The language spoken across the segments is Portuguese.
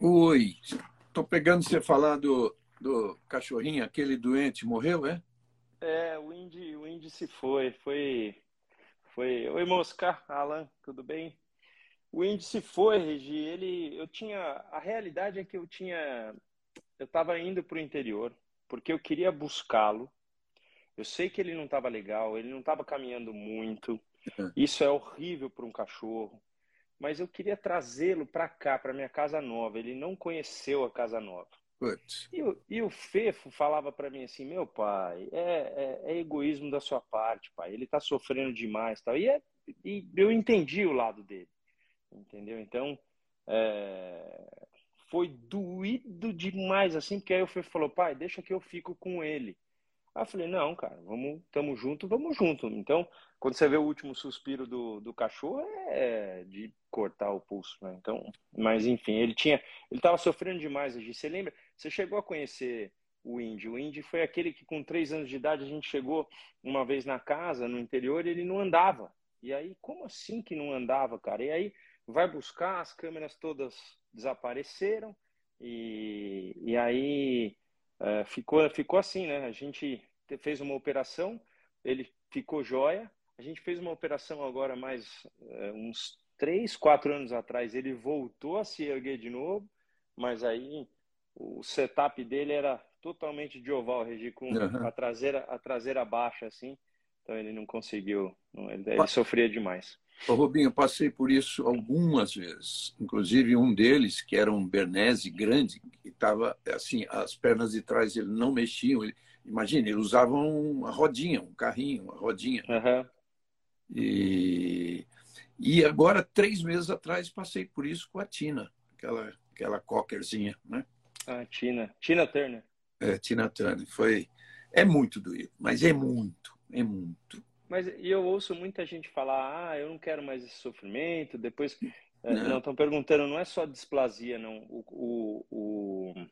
Oi. Tô pegando você falar do, do cachorrinho, aquele doente, morreu, é? É, o Indy, o Indy se foi. Foi. Foi. Oi, Mosca, Alan, tudo bem? O Indy se foi, Regi. Ele. Eu tinha. A realidade é que eu tinha. Eu estava indo para o interior, porque eu queria buscá-lo. Eu sei que ele não estava legal, ele não estava caminhando muito. É. Isso é horrível para um cachorro mas eu queria trazê-lo para cá, para minha casa nova. Ele não conheceu a casa nova. E, e, o Fefo falava para mim assim, meu pai, é, é, é, egoísmo da sua parte, pai. Ele está sofrendo demais, tal. E, é, e, eu entendi o lado dele, entendeu? Então é, foi doído demais assim, porque aí o Fefo falou, pai, deixa que eu fico com ele. Aí eu falei, não, cara, vamos, tamo junto, vamos junto. Então, quando você vê o último suspiro do, do cachorro, é de cortar o pulso, né? Então, mas enfim, ele tinha, ele estava sofrendo demais. Você lembra? Você chegou a conhecer o Indy? O Indy foi aquele que com três anos de idade a gente chegou uma vez na casa, no interior, e ele não andava. E aí, como assim que não andava, cara? E aí vai buscar, as câmeras todas desapareceram e, e aí é, ficou, ficou assim, né? A gente fez uma operação, ele ficou jóia, a gente fez uma operação agora mais é, uns três, quatro anos atrás. Ele voltou a se erguer de novo, mas aí o setup dele era totalmente de oval, Regi, com uhum. a traseira a traseira baixa assim. Então ele não conseguiu, ele, ele sofria demais. Ô, Robinho, eu passei por isso algumas vezes. Inclusive um deles, que era um Bernese grande, que estava assim, as pernas de trás ele não mexiam. Ele, imagina, ele usava uma rodinha, um carrinho, uma rodinha. Uhum. E, e agora, três meses atrás, passei por isso com a Tina, aquela, aquela cockerzinha, né? A Tina. Tina Turner. É, Tina Turner. Foi... É muito doído, mas é muito, é muito. Mas e eu ouço muita gente falar, ah, eu não quero mais esse sofrimento, depois... É, não, estão perguntando, não é só displasia, não. O, o, o,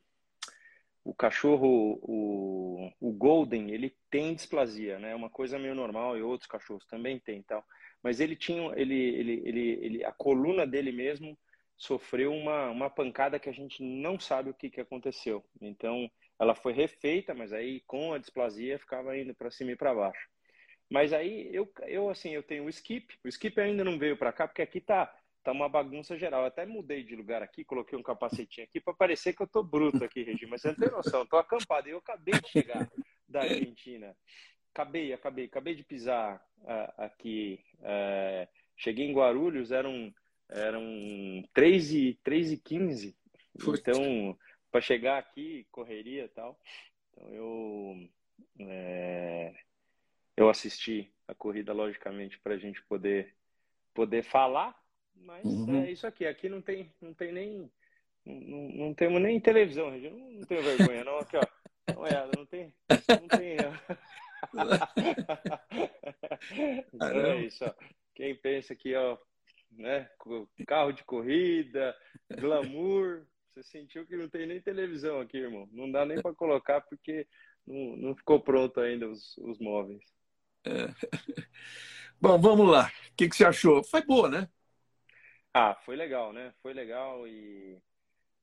o cachorro, o, o Golden, ele tem displasia, né? É uma coisa meio normal e outros cachorros também têm, tal. Mas ele tinha, ele, ele, ele, ele, a coluna dele mesmo sofreu uma, uma pancada que a gente não sabe o que, que aconteceu. Então, ela foi refeita, mas aí com a displasia ficava indo para cima e para baixo. Mas aí eu, eu assim, eu tenho o skip. O skip ainda não veio para cá porque aqui tá tá uma bagunça geral. Eu até mudei de lugar aqui, coloquei um capacetinho aqui para parecer que eu tô bruto aqui, Regi, mas você não tem noção, tô acampado. Eu acabei de chegar da Argentina. Acabei, acabei, acabei de pisar uh, aqui. Uh, cheguei em Guarulhos, eram, eram 3 e, 3 e 15. Então, para chegar aqui, correria e tal. Então, eu, é, eu assisti a corrida, logicamente, para a gente poder, poder falar mas uhum. é isso aqui. Aqui não tem, não tem nem. Não, não temos nem televisão, Regi. Não, não tenho vergonha, não. Aqui, ó. Olha, não tem. Não tem. então é isso, ó. Quem pensa que, ó, né? Carro de corrida, glamour. Você sentiu que não tem nem televisão aqui, irmão. Não dá nem para colocar porque não, não ficou pronto ainda os, os móveis. É. Bom, vamos lá. O que, que você achou? Foi boa, né? Ah, foi legal, né? Foi legal e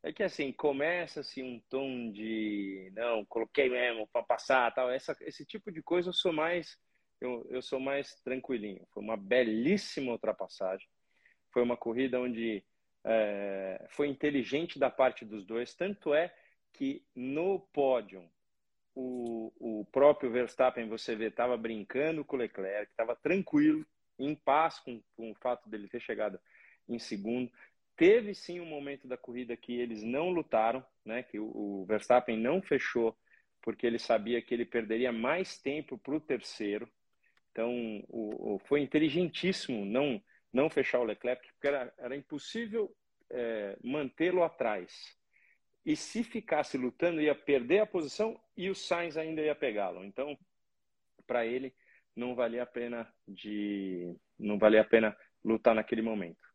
é que assim começa-se assim, um tom de não coloquei mesmo para passar tal. Essa, esse tipo de coisa eu sou mais eu, eu sou mais tranquilinho. Foi uma belíssima ultrapassagem. Foi uma corrida onde é, foi inteligente da parte dos dois. Tanto é que no pódio o, o próprio Verstappen você vê estava brincando com o Leclerc, estava tranquilo, em paz com, com o fato dele ter chegado em segundo. Teve sim um momento da corrida que eles não lutaram, né? Que o, Verstappen não fechou porque ele sabia que ele perderia mais tempo para o terceiro. Então, o, o, foi inteligentíssimo não não fechar o Leclerc, porque era, era impossível é, mantê-lo atrás. E se ficasse lutando, ia perder a posição e o Sainz ainda ia pegá-lo. Então, para ele, não valia a pena de não valia a pena lutar naquele momento.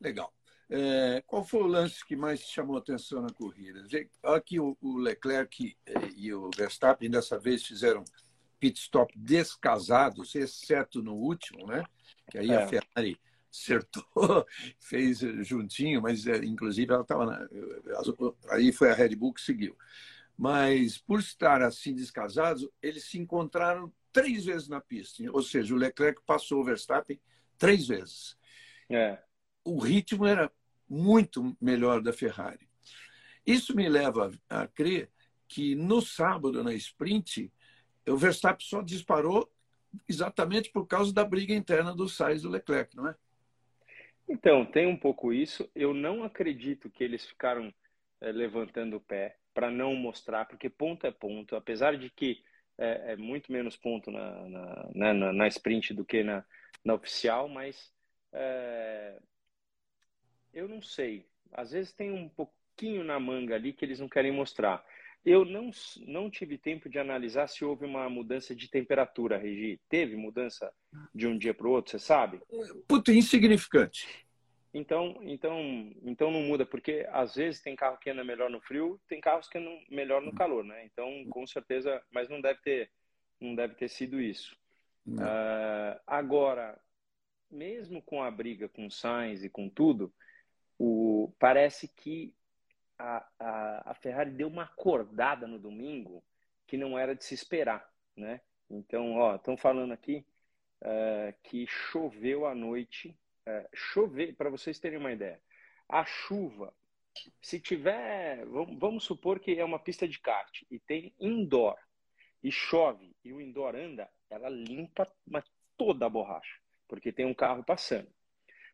Legal. É, qual foi o lance que mais chamou atenção na corrida? Aqui o, o Leclerc e o Verstappen dessa vez fizeram pit stop descasados, exceto no último, né? Que aí é. a Ferrari acertou, fez juntinho, mas é, inclusive ela estava. Aí foi a Red Bull que seguiu. Mas por estar assim descasados, eles se encontraram três vezes na pista. Ou seja, o Leclerc passou o Verstappen três vezes. É. O ritmo era muito melhor da Ferrari. Isso me leva a crer que no sábado, na sprint, o Verstappen só disparou exatamente por causa da briga interna do Sainz e do Leclerc, não é? Então, tem um pouco isso. Eu não acredito que eles ficaram é, levantando o pé para não mostrar, porque ponto é ponto. Apesar de que é, é muito menos ponto na, na, né, na, na, sprint do que na, na oficial, mas é, eu não sei. Às vezes tem um pouquinho na manga ali que eles não querem mostrar. Eu não, não tive tempo de analisar se houve uma mudança de temperatura, Regi. Teve mudança de um dia para o outro, você sabe? Puta, insignificante. Então, então, então não muda, porque às vezes tem carro que anda melhor no frio, tem carros que andam melhor no calor, né? Então, com certeza, mas não deve ter, não deve ter sido isso. Uh, agora, mesmo com a briga com o Sainz e com tudo, o, parece que a, a, a Ferrari deu uma acordada no domingo que não era de se esperar, né? Então, ó, estão falando aqui uh, que choveu à noite. Uh, chover, para vocês terem uma ideia, a chuva, se tiver, vamos, vamos supor que é uma pista de kart e tem indoor e chove e o indoor anda, ela limpa toda a borracha, porque tem um carro passando.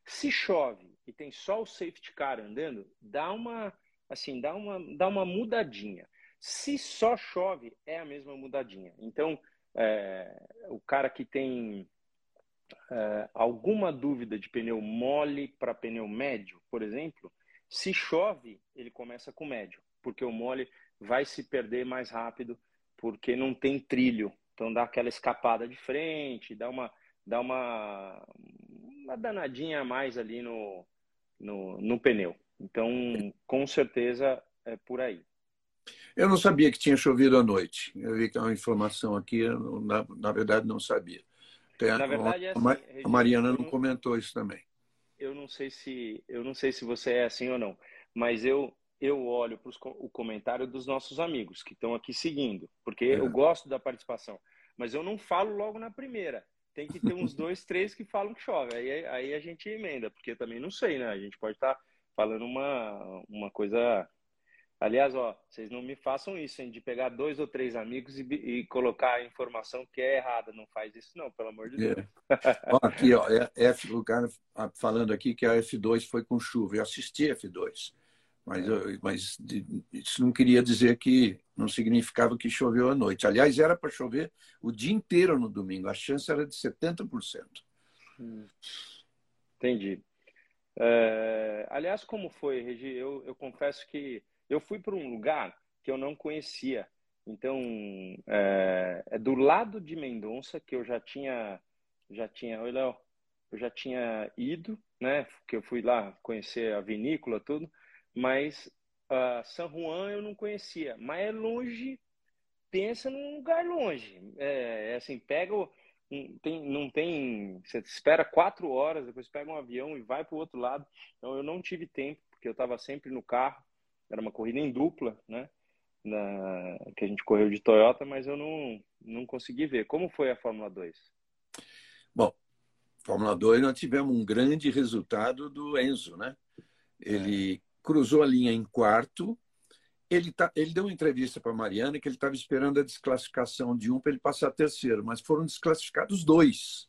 Se chove e tem só o safety car andando, dá uma assim, dá uma, dá uma mudadinha. Se só chove, é a mesma mudadinha. Então, é, o cara que tem é, alguma dúvida de pneu mole para pneu médio, por exemplo, se chove, ele começa com médio, porque o mole vai se perder mais rápido, porque não tem trilho. Então dá aquela escapada de frente, dá uma, dá uma, uma danadinha a mais ali no, no, no pneu. Então, com certeza é por aí. Eu não sabia que tinha chovido à noite. Eu vi que é uma informação aqui, eu, na, na verdade não sabia. na verdade, é assim, a Mariana não, não comentou isso também. Eu não sei se eu não sei se você é assim ou não, mas eu eu olho para o comentário dos nossos amigos que estão aqui seguindo, porque é. eu gosto da participação, mas eu não falo logo na primeira. Tem que ter uns dois, três que falam que chove. Aí, aí a gente emenda, porque também não sei, né? A gente pode estar tá falando uma, uma coisa. Aliás, ó, vocês não me façam isso, hein, de pegar dois ou três amigos e, e colocar a informação que é errada. Não faz isso, não, pelo amor de Deus. É. ó, aqui, ó, é F, o cara falando aqui que a F2 foi com chuva. Eu assisti a F2, mas, eu, mas isso não queria dizer que não significava que choveu à noite. Aliás, era para chover o dia inteiro no domingo. A chance era de 70%. Hum. Entendi. É, aliás, como foi, Regi? Eu, eu confesso que eu fui para um lugar que eu não conhecia. Então, é, é, do lado de Mendonça que eu já tinha, já tinha, oi Léo, eu já tinha ido, né? Que eu fui lá conhecer a vinícola, tudo. Mas uh, San Juan eu não conhecia. Mas é longe. Pensa num lugar longe. É, é assim, pega o tem, não tem. Você espera quatro horas, depois pega um avião e vai para o outro lado. Então eu não tive tempo, porque eu estava sempre no carro. Era uma corrida em dupla, né? Na, que a gente correu de Toyota, mas eu não, não consegui ver. Como foi a Fórmula 2? Bom, Fórmula 2 nós tivemos um grande resultado do Enzo, né? Ele é. Cruzou a linha em quarto, ele, tá, ele deu uma entrevista para a Mariana que ele estava esperando a desclassificação de um para ele passar terceiro, mas foram desclassificados dois.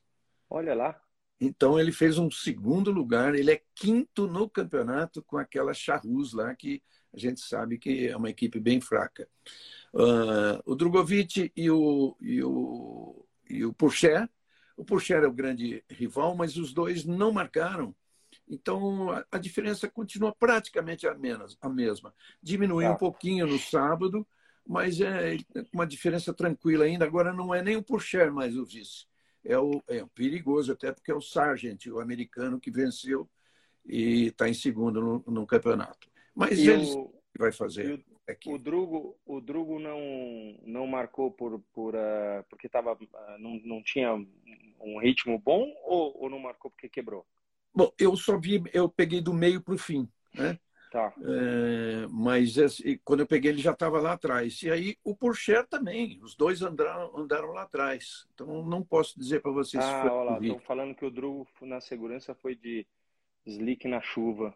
Olha lá. Então ele fez um segundo lugar, ele é quinto no campeonato com aquela Charrus lá, que a gente sabe que é uma equipe bem fraca. Uh, o Drogovic e o, e o, e o Pourchaire, o Pourchaire é o grande rival, mas os dois não marcaram então, a, diferença continua praticamente a, menos, a mesma. Diminuiu tá. um pouquinho no sábado, mas é uma diferença tranquila ainda. Agora, não é nem o Pourchaire mais o vice. É o, é o perigoso, até porque é o Sargent, o americano, que venceu e está em segundo no, no, campeonato. Mas e ele o, vai fazer. O, o Drugo, o Drugo não, não marcou por, por, uh, porque tava, uh, não, não tinha um ritmo bom ou, ou não marcou porque quebrou? Bom, eu só vi, eu peguei do meio para o fim, né? Tá. É, mas quando eu peguei ele já estava lá atrás. E aí o Porsche também, os dois andaram, andaram lá atrás. Então não posso dizer para vocês. Ah, olha lá, estão falando que o Drew na segurança foi de slick na chuva.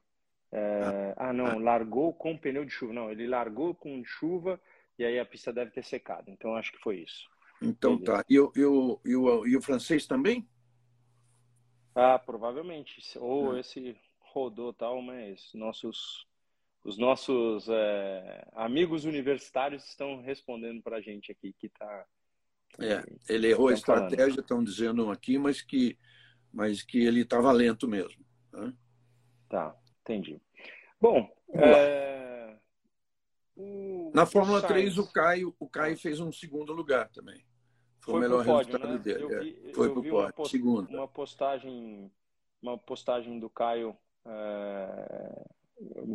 É, ah, ah, não, ah. largou com pneu de chuva. Não, ele largou com chuva e aí a pista deve ter secado. Então acho que foi isso. Então Beleza. tá. E, e, o, e, o, e o francês também? Ah, provavelmente. Ou ah. esse rodou tal, mas nossos os nossos é, amigos universitários estão respondendo para a gente aqui que está. É, ele errou a estratégia, estão dizendo aqui, mas que, mas que ele estava lento mesmo. Né? Tá, entendi. Bom, é, o, na Fórmula o 3 o Caio, o Caio fez um segundo lugar também. Foi, foi o melhor pódio, resultado né? dele. É. Vi, foi para o pódio, post, segundo. Uma postagem, uma postagem do Caio é,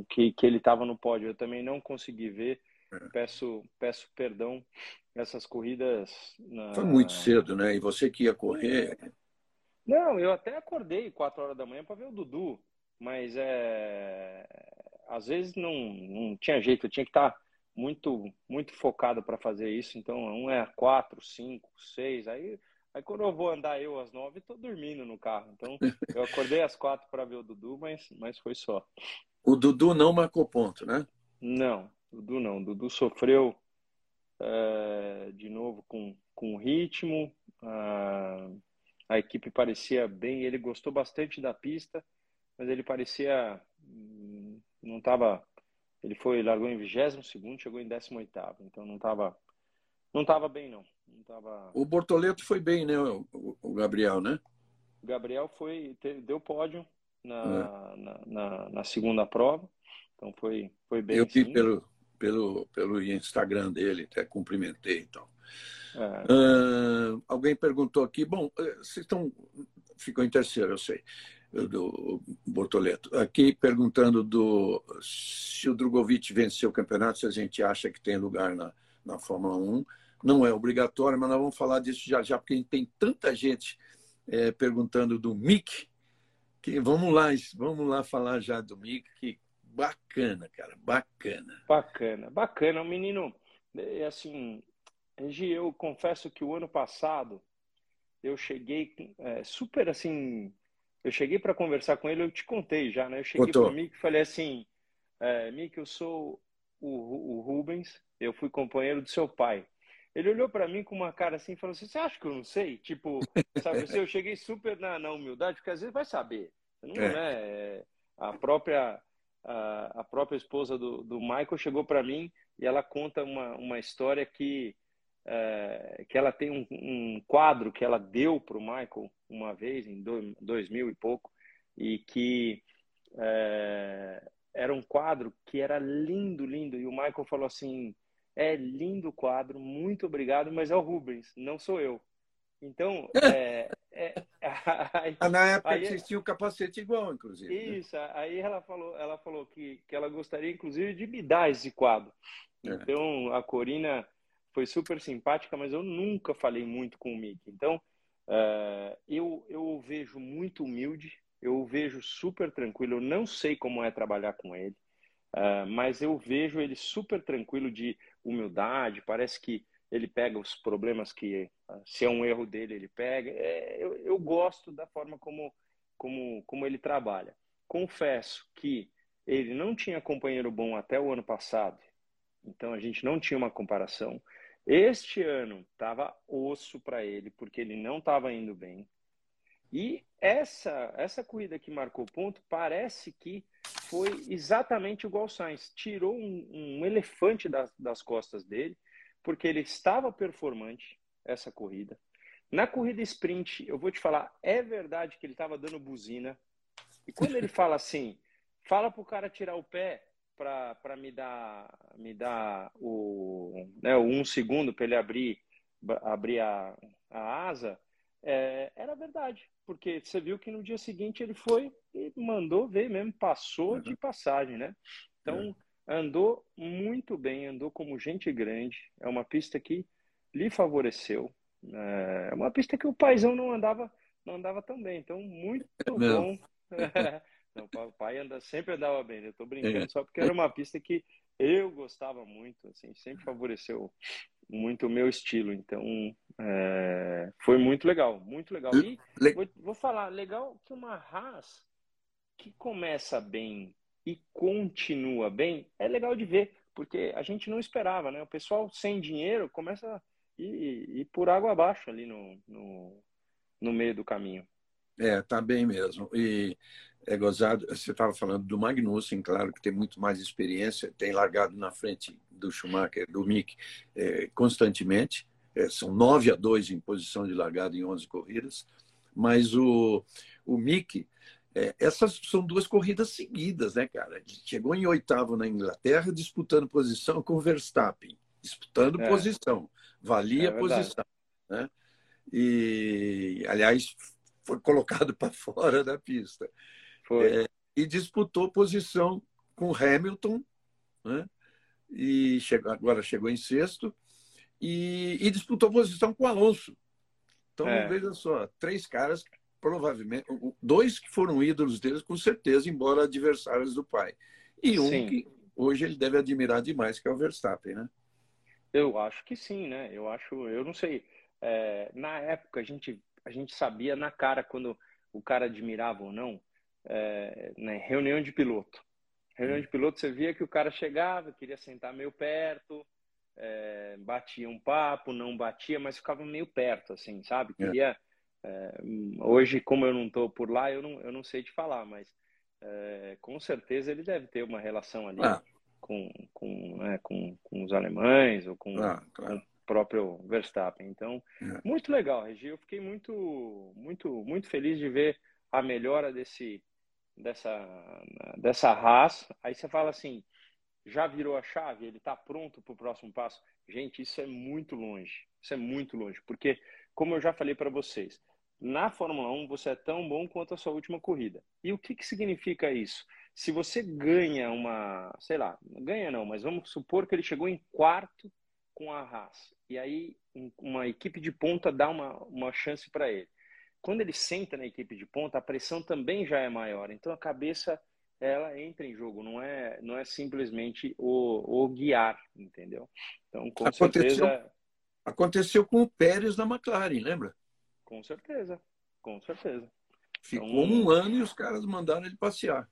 que, que ele estava no pódio. Eu também não consegui ver. É. Peço, peço perdão. Essas corridas. Na... Foi muito cedo, né? E você que ia correr. Não, eu até acordei 4 horas da manhã para ver o Dudu, mas é... às vezes não, não tinha jeito, eu tinha que estar tá muito, muito focado para fazer isso. Então, um é 4, 5, 6, aí Aí quando eu vou andar eu às nove, tô dormindo no carro. Então eu acordei às quatro para ver o Dudu, mas, mas foi só. O Dudu não marcou ponto, né? Não, Dudu não. Dudu sofreu é, de novo com, com ritmo. A, a equipe parecia bem, ele gostou bastante da pista, mas ele parecia hum, não estava. Ele foi largou em 22 segundo, chegou em 18 então não estava não tava bem não. Tava... O Bortoleto foi bem, né? O, o Gabriel, né? O Gabriel foi, deu pódio na, é. na, na, na, segunda prova. Então foi, foi bem. Eu vi pelo, pelo, pelo Instagram dele, até cumprimentei então. É. Alguém perguntou aqui, bom, eh, vocês estão. Ficou em terceiro, eu sei, do Bortoleto. Aqui perguntando do se o Drogovic venceu o campeonato, se a gente acha que tem lugar na, na Fórmula 1 não é obrigatório, mas nós vamos falar disso já já, porque tem tanta gente é, perguntando do Mick, que vamos lá, vamos lá falar já do Mick, que bacana, cara, bacana. Bacana, bacana. O menino, é assim, eu confesso que o ano passado eu cheguei é, super assim, eu cheguei para conversar com ele, eu te contei já, né? Eu cheguei para o Mick e falei assim, é, Mick, eu sou o, o Rubens, eu fui companheiro do seu pai. Ele olhou para mim com uma cara assim e falou assim: Você acha que eu não sei? Tipo, sabe assim, eu cheguei super na, na humildade, porque às vezes vai saber. Não é. Né? A própria a, a, própria esposa do, do Michael chegou para mim e ela conta uma, uma história que, é, que ela tem um, um, quadro que ela deu para o Michael uma vez, em dois, mil e pouco, e que é, era um quadro que era lindo, lindo. E o Michael falou assim é lindo o quadro, muito obrigado, mas é o Rubens, não sou eu. Então, é, é, aí, na época aí, existia o capacete igual, inclusive. Né? Isso, né? aí ela falou, ela falou que, que ela gostaria, inclusive, de me dar esse quadro. É. Então, a Corina foi super simpática, mas eu nunca falei muito com o Mickey. Então, uh, eu, eu o vejo muito humilde, eu o vejo super tranquilo, eu não sei como é trabalhar com ele. Uh, mas eu vejo ele super tranquilo de humildade, parece que ele pega os problemas que, se é um erro dele, ele pega. É, eu, eu gosto da forma como, como, como ele trabalha. Confesso que ele não tinha companheiro bom até o ano passado, então a gente não tinha uma comparação. Este ano estava osso para ele, porque ele não estava indo bem. E essa, essa corrida que marcou ponto parece que foi exatamente igual ao Sainz. Tirou um, um elefante das, das costas dele, porque ele estava performante essa corrida. Na corrida sprint, eu vou te falar, é verdade que ele estava dando buzina. E quando ele fala assim, fala para o cara tirar o pé para me dar, me dar o, né, o um segundo para ele abrir, abrir a, a asa, é, era verdade. Porque você viu que no dia seguinte ele foi e mandou ver mesmo, passou uhum. de passagem, né? Então, é. andou muito bem, andou como gente grande. É uma pista que lhe favoreceu. É uma pista que o paizão não andava, não andava tão bem. Então, muito é bom Não, o pai anda, sempre andava bem, né? eu tô brincando é. só porque era uma pista que eu gostava muito, assim, sempre favoreceu muito o meu estilo. Então, é, foi muito legal, muito legal. E vou, vou, falar, legal que uma Haas que começa bem e continua bem, é legal de ver, porque a gente não esperava, né? O pessoal sem dinheiro começa a ir, ir por água abaixo ali no, no, no meio do caminho. É, tá bem mesmo. E é gozado. Você estava falando do Magnussen, claro que tem muito mais experiência, tem largado na frente do Schumacher, do Mick, é, constantemente. É, são 9 a 2 em posição de largada em 11 corridas. Mas o, o Mick, é, essas são duas corridas seguidas, né, cara? Chegou em oitavo na Inglaterra, disputando posição com o Verstappen. Disputando é. posição. Valia é posição. Né? E, aliás, foi colocado para fora da pista. É, e disputou posição com Hamilton, né? e chegou, agora chegou em sexto, e, e disputou posição com Alonso. Então, é. veja só, três caras, provavelmente, dois que foram ídolos deles, com certeza, embora adversários do pai. E um sim. que hoje ele deve admirar demais, que é o Verstappen, né? Eu acho que sim, né? Eu acho, eu não sei. É, na época a gente, a gente sabia na cara quando o cara admirava ou não é, né, reunião de piloto. Reunião de piloto, você via que o cara chegava, queria sentar meio perto, é, batia um papo, não batia, mas ficava meio perto, assim, sabe? É. Queria. É. hoje, como eu não estou por lá, eu não, eu não sei te falar, mas é, com certeza ele deve ter uma relação ali ah. com, com, né, com, com, os alemães ou com, ah, claro. com o próprio Verstappen. Então, é. muito legal, Regi. Eu fiquei muito, muito, muito feliz de ver a melhora desse dessa, dessa raça, aí você fala assim, já virou a chave, ele está pronto para o próximo passo. Gente, isso é muito longe. Isso é muito longe, porque, como eu já falei para vocês, na Fórmula 1 você é tão bom quanto a sua última corrida. E o que, que significa isso? Se você ganha uma, sei lá, ganha não, mas vamos supor que ele chegou em quarto com a Haas, e aí uma equipe de ponta dá uma, uma chance para ele quando ele senta na equipe de ponta, a pressão também já é maior. Então a cabeça ela entra em jogo, não é não é simplesmente o, o guiar, entendeu? Então com aconteceu, certeza aconteceu com o Pérez na McLaren, lembra? Com certeza, com certeza. Ficou então, um ano e os caras mandaram ele passear.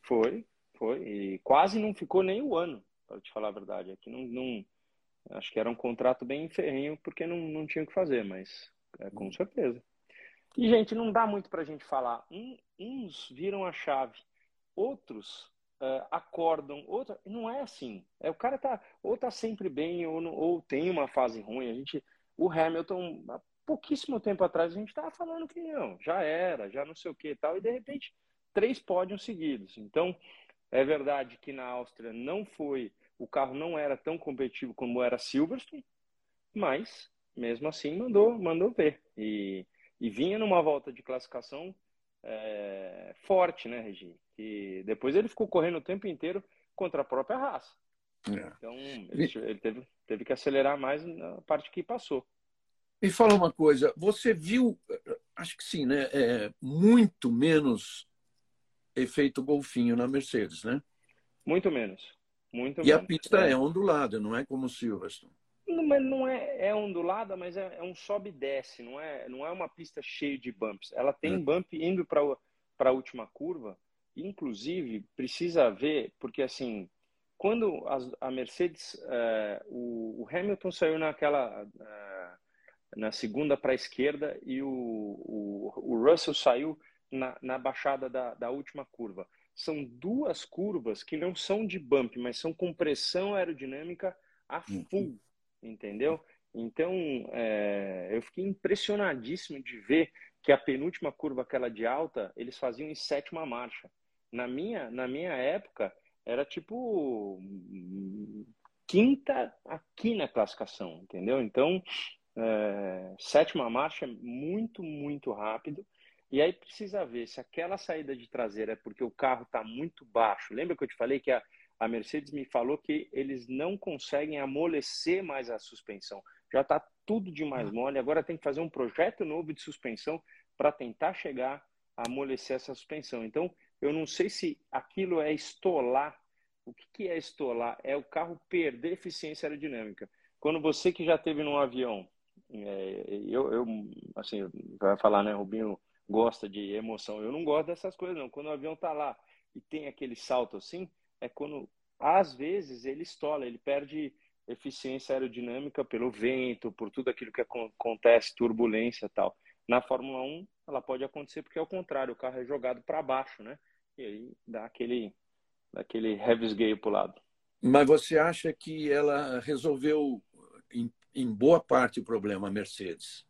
Foi, foi e quase não ficou nem o um ano, para te falar a verdade. Aqui não, não acho que era um contrato bem ferrenho porque não não tinha o que fazer, mas é, com certeza. E, gente, não dá muito para a gente falar. Um, uns viram a chave, outros uh, acordam, outros... não é assim. É, o cara tá ou tá sempre bem ou, ou tem uma fase ruim. A gente, o Hamilton, há pouquíssimo tempo atrás, a gente estava falando que não, já era, já não sei o que e tal, e de repente, três pódios seguidos. Então, é verdade que na Áustria não foi, o carro não era tão competitivo como era Silverstone, mas mesmo assim mandou, mandou ver. E e vinha numa volta de classificação é, forte, né, Regi? Que depois ele ficou correndo o tempo inteiro contra a própria raça. É. Então ele, ele teve, teve que acelerar mais na parte que passou. Me fala uma coisa, você viu, acho que sim, né? É, muito menos efeito golfinho na Mercedes, né? Muito menos. Muito e menos. a pista é. é ondulada, não é como o Silverstone. Não, não é, é ondulada, mas é, é um sobe e desce, não é, não é uma pista cheia de bumps. Ela tem é. bump indo para a última curva, inclusive precisa ver, porque assim, quando a, a Mercedes, uh, o, o, Hamilton saiu naquela uh, na segunda para a esquerda e o, o, o, Russell saiu na, na baixada da, da última curva. São duas curvas que não são de bump, mas são com pressão aerodinâmica a uhum. full entendeu? Então, é, eu fiquei impressionadíssimo de ver que a penúltima curva, aquela de alta, eles faziam em sétima marcha. Na minha, na minha época, era tipo quinta aqui na classificação, entendeu? Então, é, sétima marcha é muito, muito rápido. E aí precisa ver se aquela saída de traseira é porque o carro está muito baixo. Lembra que eu te falei que a, a Mercedes me falou que eles não conseguem amolecer mais a suspensão. Já está tudo de mais mole. Agora tem que fazer um projeto novo de suspensão para tentar chegar amolecer essa suspensão. Então, eu não sei se aquilo é estolar. O que, que é estolar? É o carro perder eficiência aerodinâmica. Quando você que já teve num avião, é, eu, eu, assim, vai falar, né, Rubinho gosta de emoção. Eu não gosto dessas coisas, não. Quando o avião tá lá e tem aquele salto assim, é quando, às vezes, ele estola, ele perde eficiência aerodinâmica pelo vento, por tudo aquilo que acontece, turbulência e tal. Na Fórmula 1, ela pode acontecer porque é o contrário, o carro é jogado para baixo, né? E aí dá aquele, aquele revisgueio para o lado. Mas você acha que ela resolveu, em, em boa parte, o problema, a Mercedes?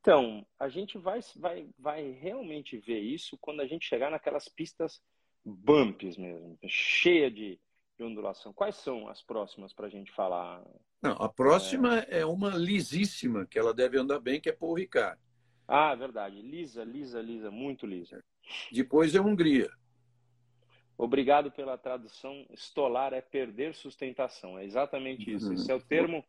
Então, a gente vai, vai, vai realmente ver isso quando a gente chegar naquelas pistas bumps mesmo, cheia de, de ondulação. Quais são as próximas para a gente falar? Não, a próxima é... é... uma lisíssima, que ela deve andar bem, que é Paul Ricard. Ah, verdade. Lisa, lisa, lisa, muito lisa. Depois é Hungria. Obrigado pela tradução. Estolar é perder sustentação. É exatamente isso. Uhum. Esse é o termo,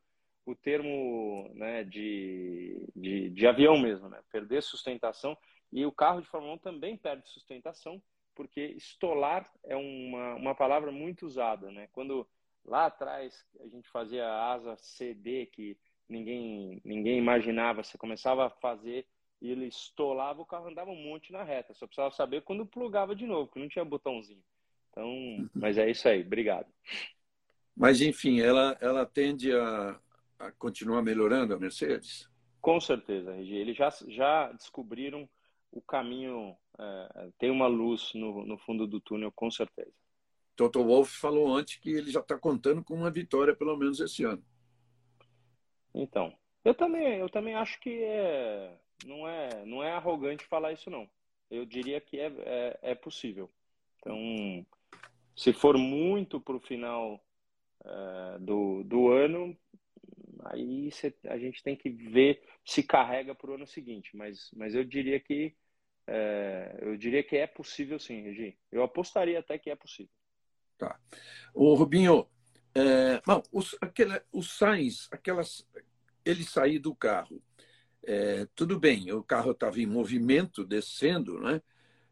o termo né, de, de, de avião mesmo, né? Perder sustentação. E o carro de Fórmula 1 também perde sustentação porque estolar é uma, uma palavra muito usada, né? Quando lá atrás a gente fazia a asa CD que ninguém ninguém imaginava, você começava a fazer e ele estolava, o carro andava um monte na reta. Só precisava saber quando plugava de novo, que não tinha botãozinho. Então, mas é isso aí. Obrigado. Mas enfim, ela ela tende a, a continuar melhorando a Mercedes? Com certeza, Regi. Eles já já descobriram o caminho é, tem uma luz no, no fundo do túnel, com certeza. Toto Wolff falou antes que ele já está contando com uma vitória, pelo menos esse ano. Então, eu também, eu também acho que é, não, é, não é arrogante falar isso, não. Eu diria que é, é, é possível. Então, se for muito para o final é, do, do ano, aí cê, a gente tem que ver se carrega para o ano seguinte. Mas, mas eu diria que é, eu diria que é possível sim, Regi. Eu apostaria até que é possível. Tá. O Rubinho, é, bom, os, aquele, o Sainz, aquelas, ele sair do carro, é, tudo bem, o carro estava em movimento, descendo, né?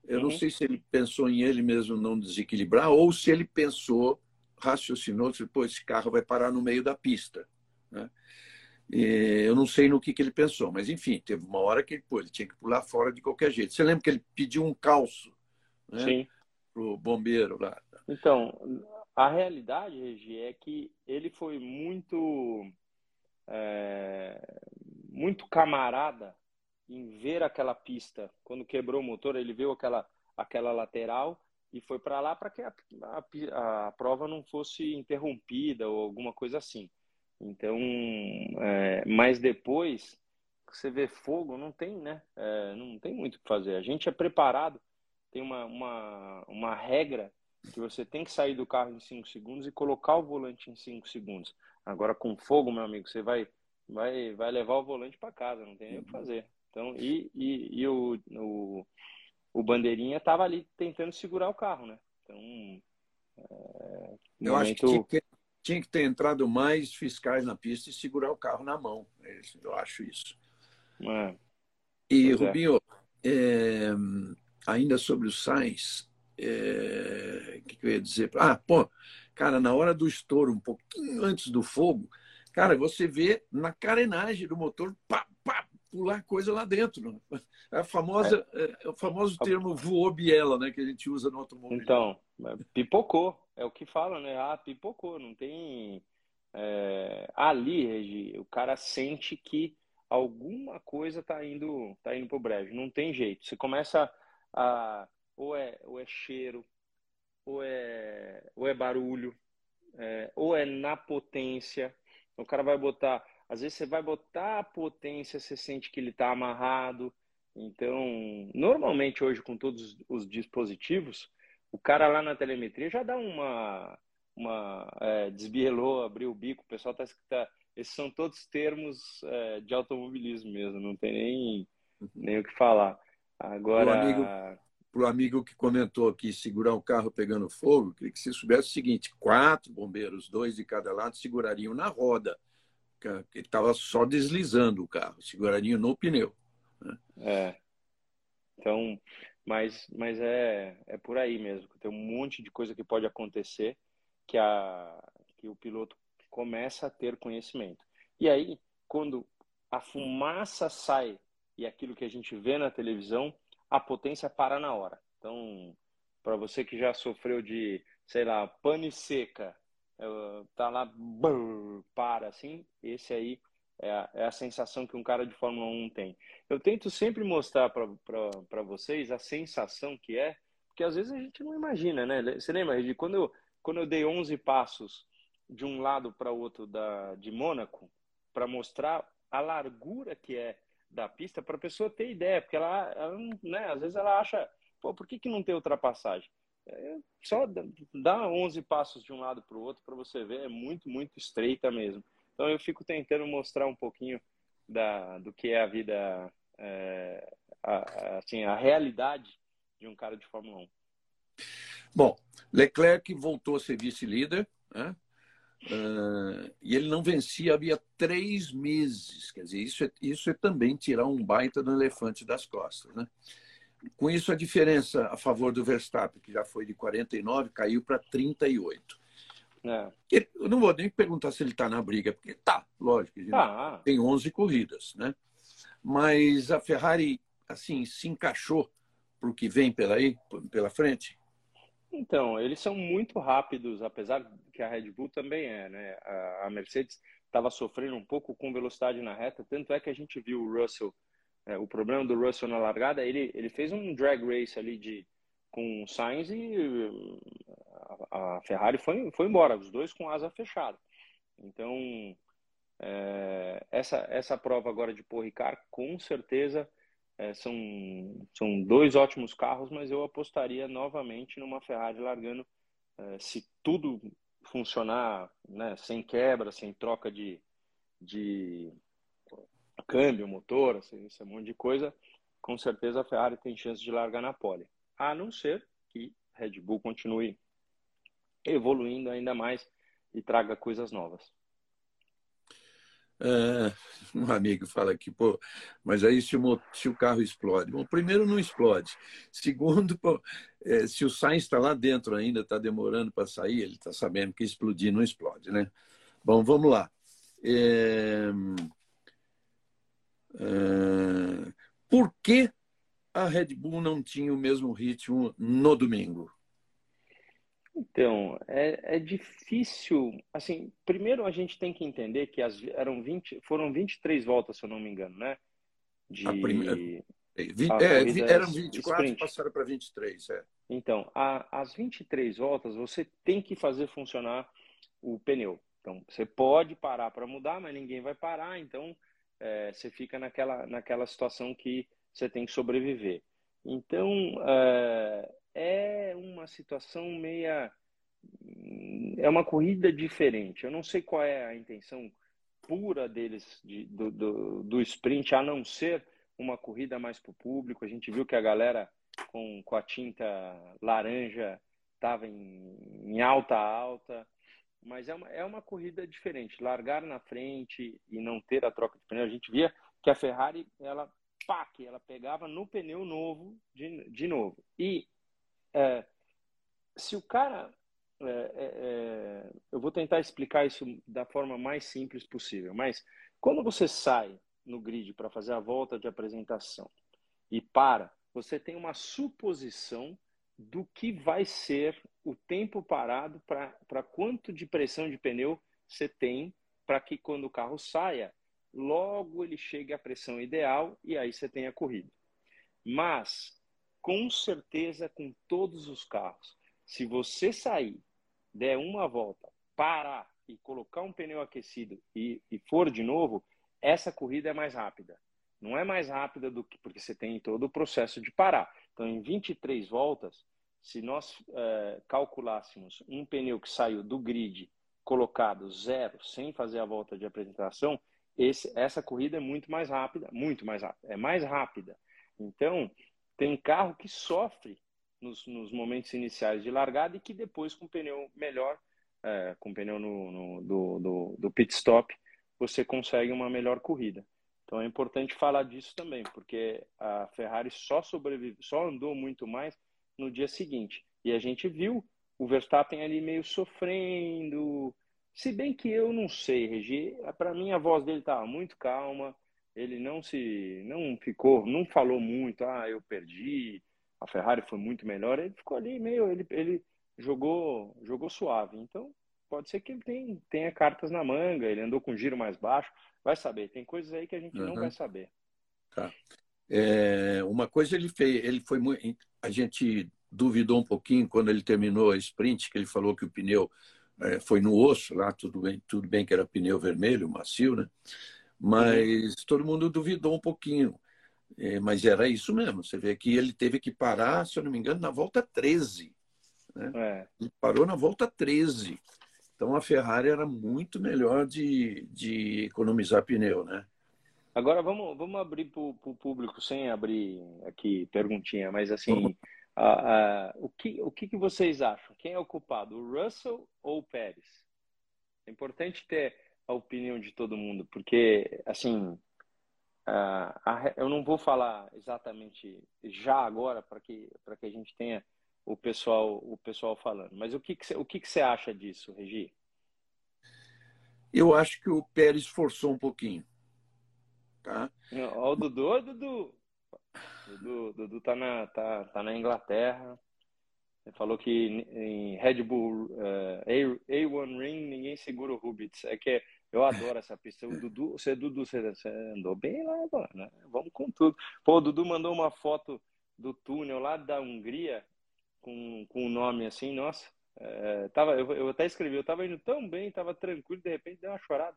Eu uhum. não sei se ele pensou em ele mesmo não desequilibrar ou se ele pensou, raciocinou, depois esse carro vai parar no meio da pista. Né? Eu não sei no que, que ele pensou, mas enfim, teve uma hora que pô, ele tinha que pular fora de qualquer jeito. Você lembra que ele pediu um calço né, para o bombeiro lá? Então, a realidade, Regi, é que ele foi muito, é, muito camarada em ver aquela pista. Quando quebrou o motor, ele viu aquela, aquela lateral e foi para lá para que a, a, a prova não fosse interrompida ou alguma coisa assim. Então, é, mas depois você vê fogo, não tem, né? É, não tem muito o que fazer. A gente é preparado, tem uma, uma, uma regra que você tem que sair do carro em 5 segundos e colocar o volante em 5 segundos. Agora, com fogo, meu amigo, você vai, vai, vai levar o volante para casa, não tem nem o que fazer. Então, e, e, e o, o, o bandeirinha estava ali tentando segurar o carro, né? Então, é, eu momento... acho que tinha que ter entrado mais fiscais na pista e segurar o carro na mão. É eu acho isso. É. E, pois é. Rubinho, é. É, ainda sobre o Sainz, é, o que, que eu ia dizer? Ah, pô, cara, na hora do estouro, um pouquinho antes do fogo, cara, você vê na carenagem do motor, pá, pá, pular coisa lá dentro. A famosa, é. é. o famoso termo voou biela, né, que a gente usa no automóvel. Então, pipocou é o que fala, né? Ah, pipocou, não tem. É... Ali, Regi, o cara sente que alguma coisa tá indo, tá indo pro brejo. Não tem jeito. Você começa a. Ou é, ou é cheiro, ou é, ou é barulho, é... ou é na potência. O cara vai botar. Às vezes você vai botar a potência, você sente que ele tá amarrado. Então, normalmente hoje, com todos os dispositivos, o cara lá na telemetria já dá uma, uma é, desbielou, abriu o bico, o pessoal tá, tá esses são todos termos é, de automobilismo mesmo, não tem nem, uhum. nem o que falar. Agora. Para o amigo, amigo que comentou aqui, segurar o carro pegando fogo, queria que você soubesse o seguinte: quatro bombeiros, dois de cada lado, segurariam na roda, que ele estava só deslizando o carro, segurariam no pneu. Né? É. Então, mas, mas é, é por aí mesmo. Tem um monte de coisa que pode acontecer que, a, que o piloto começa a ter conhecimento. E aí, quando a fumaça sai e aquilo que a gente vê na televisão, a potência para na hora. Então, para você que já sofreu de, sei lá, pane seca, tá lá, para assim, esse aí é a, é a, sensação que um cara de Fórmula 1 tem. Eu tento sempre mostrar para vocês a sensação que é, porque às vezes a gente não imagina, né? Você lembra, Regi, quando eu, quando eu dei 11 passos de um lado para o outro da, de Mônaco, para mostrar a largura que é da pista, para a pessoa ter ideia, porque ela, ela né, às vezes ela acha, pô, por que, que não tem ultrapassagem? É só dá 11 passos de um lado para o outro para você ver, é muito, muito estreita mesmo. Então eu fico tentando mostrar um pouquinho da, do que é a vida, é, a, assim, a realidade de um cara de Fórmula 1. Bom, Leclerc voltou a ser vice-líder, né? Uh, e ele não vencia havia três meses. Quer dizer, isso é, isso é também tirar um baita do elefante das costas. Né? Com isso, a diferença a favor do Verstappen, que já foi de 49, caiu para 38. É. Eu não vou nem perguntar se ele está na briga, porque tá, lógico, ah. tem 11 corridas, né? Mas a Ferrari, assim, se encaixou para o que vem pela, aí, pela frente? Então, eles são muito rápidos, apesar que a Red Bull também é, né? A Mercedes estava sofrendo um pouco com velocidade na reta, tanto é que a gente viu o Russell, é, o problema do Russell na largada, ele, ele fez um drag race ali de, com o Sainz e a, Ferrari foi, foi embora, os dois com asa fechada. Então, é, essa, essa prova agora de Paul Ricard, com certeza é, são, são dois ótimos carros, mas eu apostaria novamente numa Ferrari largando, é, se tudo funcionar né, sem quebra, sem troca de, de câmbio, motor, esse, esse monte de coisa, com certeza a Ferrari tem chance de largar na pole. A não ser que Red Bull continue evoluindo ainda mais e traga coisas novas. É, um amigo fala aqui, pô, mas aí se o, se o carro explode? Bom, primeiro não explode. Segundo, pô, é, se o Sainz está lá dentro ainda, está demorando para sair, ele está sabendo que explodir não explode, né? Bom, vamos lá. É, é, por que a Red Bull não tinha o mesmo ritmo no domingo? Então, é, é difícil. Assim, primeiro a gente tem que entender que as, eram 20, foram 23 voltas, se eu não me engano, né? De, a primeira, é, é, eram 24 e passaram para 23. É. Então, a, as 23 voltas, você tem que fazer funcionar o pneu. Então, você pode parar para mudar, mas ninguém vai parar. Então, é, você fica naquela, naquela situação que você tem que sobreviver. Então, é, é uma situação meia. É uma corrida diferente. Eu não sei qual é a intenção pura deles de, do, do, do sprint, a não ser uma corrida mais para o público. A gente viu que a galera com, com a tinta laranja estava em, em, alta alta, mas é uma, é uma corrida diferente. Largar na frente e não ter a troca de pneu, a gente via que a Ferrari ela que ela pegava no pneu novo de, de novo. E é, se o cara. É, é, é, eu vou tentar explicar isso da forma mais simples possível, mas quando você sai no grid para fazer a volta de apresentação e para, você tem uma suposição do que vai ser o tempo parado para quanto de pressão de pneu você tem para que quando o carro saia, logo ele chegue à pressão ideal e aí você tem a corrida. Mas com certeza com todos os carros. Se você sair, der uma volta, parar e colocar um pneu aquecido e, e for de novo, essa corrida é mais rápida. Não é mais rápida do que porque você tem todo o processo de parar. Então, em 23 voltas, se nós é, calculássemos um pneu que saiu do grid colocado zero, sem fazer a volta de apresentação, esse, essa corrida é muito mais rápida, muito mais rápida, é mais rápida. Então, tem carro que sofre nos, nos momentos iniciais de largada e que depois, com pneu melhor, é, com pneu no, no, do, do, do pit stop, você consegue uma melhor corrida. Então é importante falar disso também, porque a Ferrari só sobrevive, só andou muito mais no dia seguinte. E a gente viu o Verstappen ali meio sofrendo. Se bem que eu não sei, Regi, para mim a voz dele estava muito calma, ele não se não ficou, não falou muito, ah, eu perdi, a Ferrari foi muito melhor, ele ficou ali meio, ele, ele jogou jogou suave. Então, pode ser que ele tenha, tenha cartas na manga, ele andou com giro mais baixo, vai saber, tem coisas aí que a gente uhum. não vai saber. Tá. É, uma coisa ele fez, ele foi muito, a gente duvidou um pouquinho quando ele terminou a sprint, que ele falou que o pneu é, foi no osso lá, tudo bem, tudo bem que era pneu vermelho, macio, né? Mas uhum. todo mundo duvidou um pouquinho. É, mas era isso mesmo. Você vê que ele teve que parar, se eu não me engano, na volta 13. Né? É. Ele parou na volta 13. Então a Ferrari era muito melhor de, de economizar pneu, né? Agora vamos, vamos abrir para o público, sem abrir aqui perguntinha, mas assim, Uh, uh, o que, o que, que vocês acham? Quem é o culpado, o Russell ou o Pérez? É importante ter a opinião de todo mundo, porque, assim, uh, a, eu não vou falar exatamente já agora para que, que a gente tenha o pessoal, o pessoal falando, mas o que, que, o que, que você acha disso, Regi? Eu acho que o Pérez forçou um pouquinho. Tá? Ó, o Dudu, Dudu, Dudu, Dudu tá, na, tá, tá na Inglaterra. Ele falou que em Red Bull uh, A1 Ring ninguém segura o Rubitz. É que eu adoro essa pista. O Dudu, você, Dudu, você, você andou bem lá, mano. Né? Vamos com tudo. Pô, o Dudu mandou uma foto do túnel lá da Hungria com, com um nome assim, nossa. É, tava, eu, eu até escrevi, eu tava indo tão bem, tava tranquilo, de repente deu uma chorada.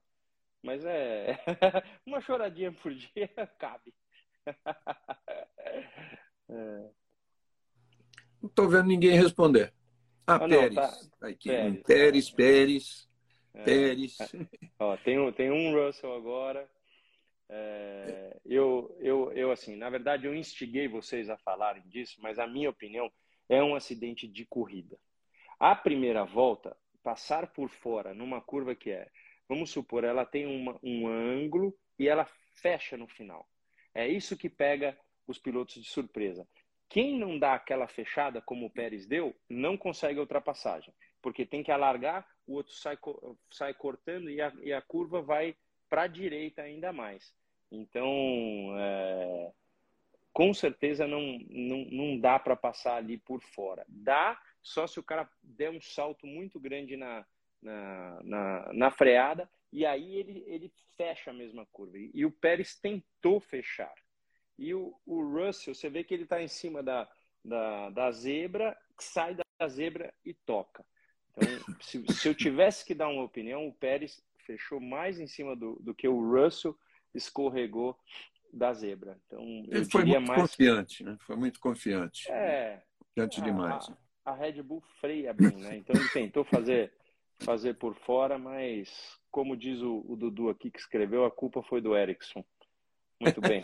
Mas é uma choradinha por dia cabe. É. Não estou vendo ninguém responder. Ah, ah Pérez. Não, tá. Aqui, Pérez, Pérez, tá. Pérez. É. Pérez. Ó, tem, um, tem um Russell agora. É, eu, eu, eu, assim, na verdade, eu instiguei vocês a falarem disso, mas a minha opinião é um acidente de corrida. A primeira volta, passar por fora numa curva que é, vamos supor, ela tem uma, um ângulo e ela fecha no final. É isso que pega os pilotos de surpresa. Quem não dá aquela fechada, como o Pérez deu, não consegue a ultrapassagem, porque tem que alargar, o outro sai, sai cortando e a, e a curva vai para a direita ainda mais. Então, é, com certeza não, não, não dá para passar ali por fora. Dá só se o cara der um salto muito grande na, na, na, na freada e aí ele, ele fecha a mesma curva. E o Pérez tentou fechar. E o, o Russell, você vê que ele está em cima da, da, da zebra, sai da zebra e toca. Então, se, se eu tivesse que dar uma opinião, o Pérez fechou mais em cima do, do que o Russell escorregou da zebra. Então, ele foi muito mais... confiante, né? Foi muito confiante. É. Confiante a, demais. A, a Red Bull freia bem, né? Então ele tentou fazer fazer por fora, mas como diz o, o Dudu aqui que escreveu, a culpa foi do Ericsson. Muito bem.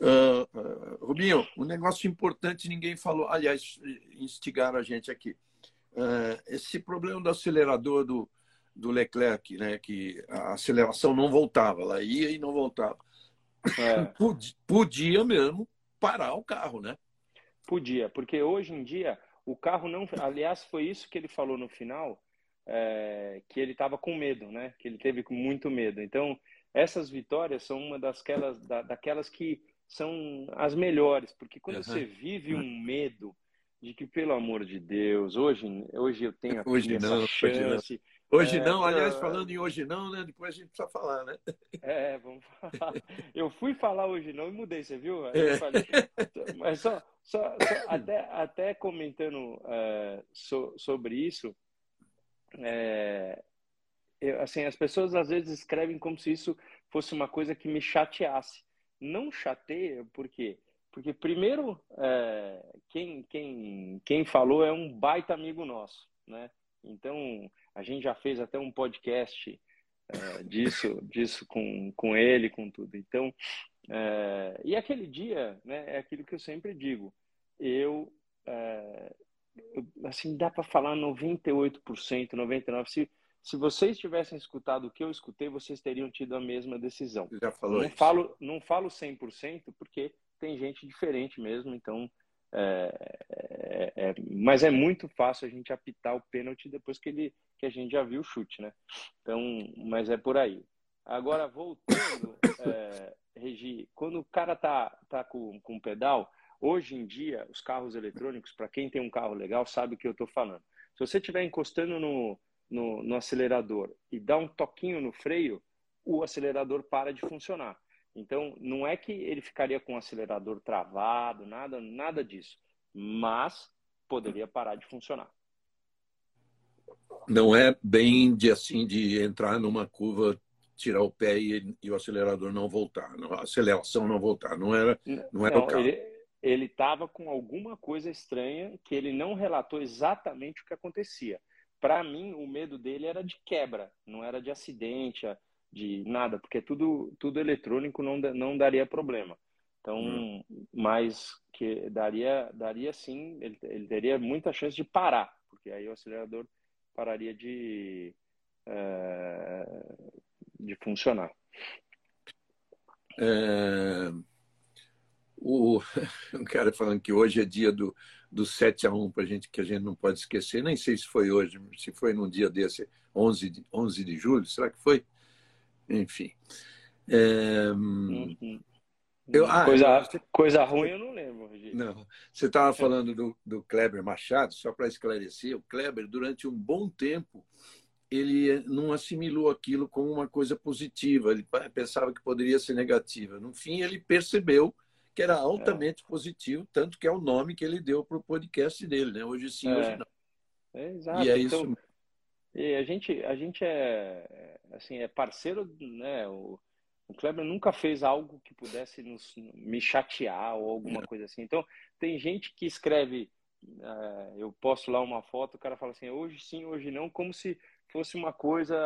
uh, uh, Rubinho, um negócio importante ninguém falou, aliás, instigaram a gente aqui. Uh, esse problema do acelerador do, do Leclerc, né, que a aceleração não voltava, ela ia e não voltava. É. Podia mesmo parar o carro, né? Podia, porque hoje em dia o carro não. Aliás, foi isso que ele falou no final, é, que ele estava com medo, né? Que ele teve muito medo. Então, essas vitórias são uma das da, daquelas que são as melhores, porque quando uhum. você vive um medo de que, pelo amor de Deus, hoje, hoje eu tenho hoje essa não, chance. Hoje não, é, aliás, falando em hoje não, né? Depois a gente precisa falar, né? É, vamos falar. Eu fui falar hoje não e mudei, você viu? É. Falei, mas só, só, só, até, até comentando é, so, sobre isso, é, eu, assim, as pessoas às vezes escrevem como se isso fosse uma coisa que me chateasse. Não chateia, por quê? Porque, primeiro, é, quem, quem, quem falou é um baita amigo nosso, né? Então, a gente já fez até um podcast é, disso, disso com, com ele, com tudo. Então, é, e aquele dia, né, é aquilo que eu sempre digo. Eu, é, assim, dá para falar 98%, 99%. Se se vocês tivessem escutado o que eu escutei, vocês teriam tido a mesma decisão. Já falou não isso. falo, não falo 100% porque tem gente diferente mesmo, então é, é, é, mas é muito fácil a gente apitar o pênalti depois que, ele, que a gente já viu o chute, né? Então, mas é por aí. Agora, voltando, é, Regi, quando o cara tá, tá com, com pedal, hoje em dia, os carros eletrônicos, para quem tem um carro legal, sabe o que eu estou falando. Se você estiver encostando no, no, no acelerador e dá um toquinho no freio, o acelerador para de funcionar. Então, não é que ele ficaria com o acelerador travado, nada, nada disso. Mas poderia parar de funcionar. Não é bem de assim de entrar numa curva, tirar o pé e, e o acelerador não voltar, não, a aceleração não voltar. Não era, não era não, o carro. Ele estava com alguma coisa estranha que ele não relatou exatamente o que acontecia. Para mim, o medo dele era de quebra, não era de acidente, de nada, porque tudo, tudo eletrônico não, não daria problema. Então, hum. mas que daria, daria sim, ele, ele teria muita chance de parar, porque aí o acelerador pararia de, é, de funcionar. É, o, um cara falando que hoje é dia do, do 7 a 1 para gente, que a gente não pode esquecer, nem sei se foi hoje, se foi num dia desse, 11 de, 11 de julho, será que foi? enfim. É... Uhum. Eu, ah, coisa, você... coisa ruim eu não lembro. Não. Você estava falando do, do Kleber Machado, só para esclarecer, o Kleber, durante um bom tempo, ele não assimilou aquilo como uma coisa positiva, ele pensava que poderia ser negativa. No fim, ele percebeu que era altamente é. positivo, tanto que é o nome que ele deu para o podcast dele, né? Hoje sim, é. hoje não. É, exato. E é então, isso. E a gente, a gente é, assim, é parceiro, né? O, o Kleber nunca fez algo que pudesse nos, me chatear ou alguma é. coisa assim. Então, tem gente que escreve, uh, eu posto lá uma foto, o cara fala assim, hoje sim, hoje não, como se fosse uma coisa.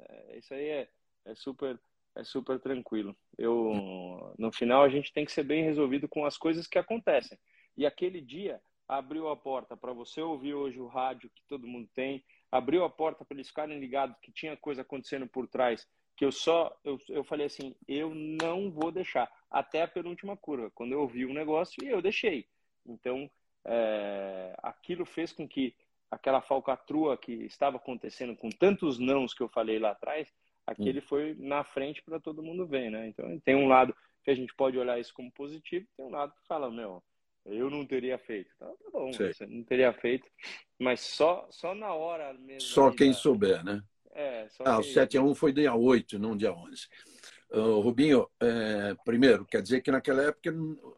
Uh, isso aí é, é super é super tranquilo. Eu, no final, a gente tem que ser bem resolvido com as coisas que acontecem. E aquele dia abriu a porta para você ouvir hoje o rádio que todo mundo tem, abriu a porta para eles ficarem ligados que tinha coisa acontecendo por trás, que eu só eu, eu falei assim, eu não vou deixar até a penúltima curva, quando eu ouvi um negócio e eu deixei. Então, é, aquilo fez com que aquela falcatrua que estava acontecendo com tantos nãos que eu falei lá atrás, aquele hum. foi na frente para todo mundo ver, né? Então, tem um lado que a gente pode olhar isso como positivo, tem um lado que fala, meu, eu não teria feito. Tá, tá bom, Sei. você não teria feito. Mas só, só na hora mesmo. Só quem da... souber, né? É, só ah, o 7 a 1 foi dia 8, não dia 11. Uh, Rubinho, é, primeiro, quer dizer que naquela época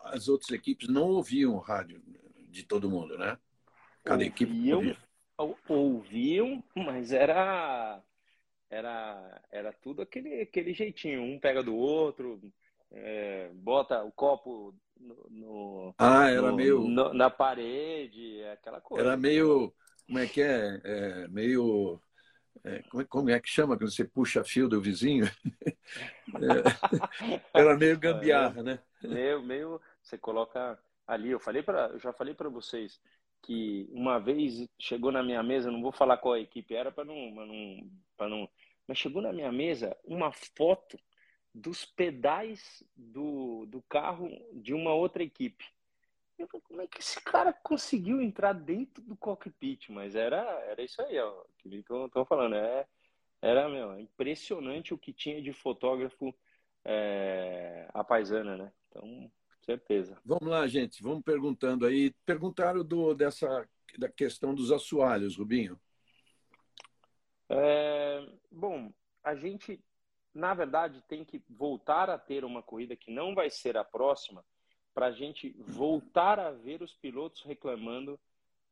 as outras equipes não ouviam o rádio de todo mundo, né? Cada ouviam, equipe ouvia. Ouviam, mas era era era tudo aquele aquele jeitinho, um pega do outro, é, bota o copo no, no ah, era no, meio no, na parede, aquela coisa. Era meio, como é que é, é meio é, como, é, como, é que chama quando você puxa fio do vizinho? É, era meio gambiarra, né? Meio, meio, você coloca ali. Eu falei para, já falei para vocês que uma vez chegou na minha mesa, não vou falar qual a equipe era para não, não, para não, mas chegou na minha mesa uma foto dos pedais do, do carro de uma outra equipe. Eu falei, como é que esse cara conseguiu entrar dentro do cockpit? Mas era, era isso aí, ó, que estão falando. É, era, meu, impressionante o que tinha de fotógrafo é, a paisana, né? Então, certeza. Vamos lá, gente, vamos perguntando aí. Perguntaram do, dessa da questão dos assoalhos, Rubinho. É, bom, a gente na verdade, tem que voltar a ter uma corrida que não vai ser a próxima, para a gente voltar a ver os pilotos reclamando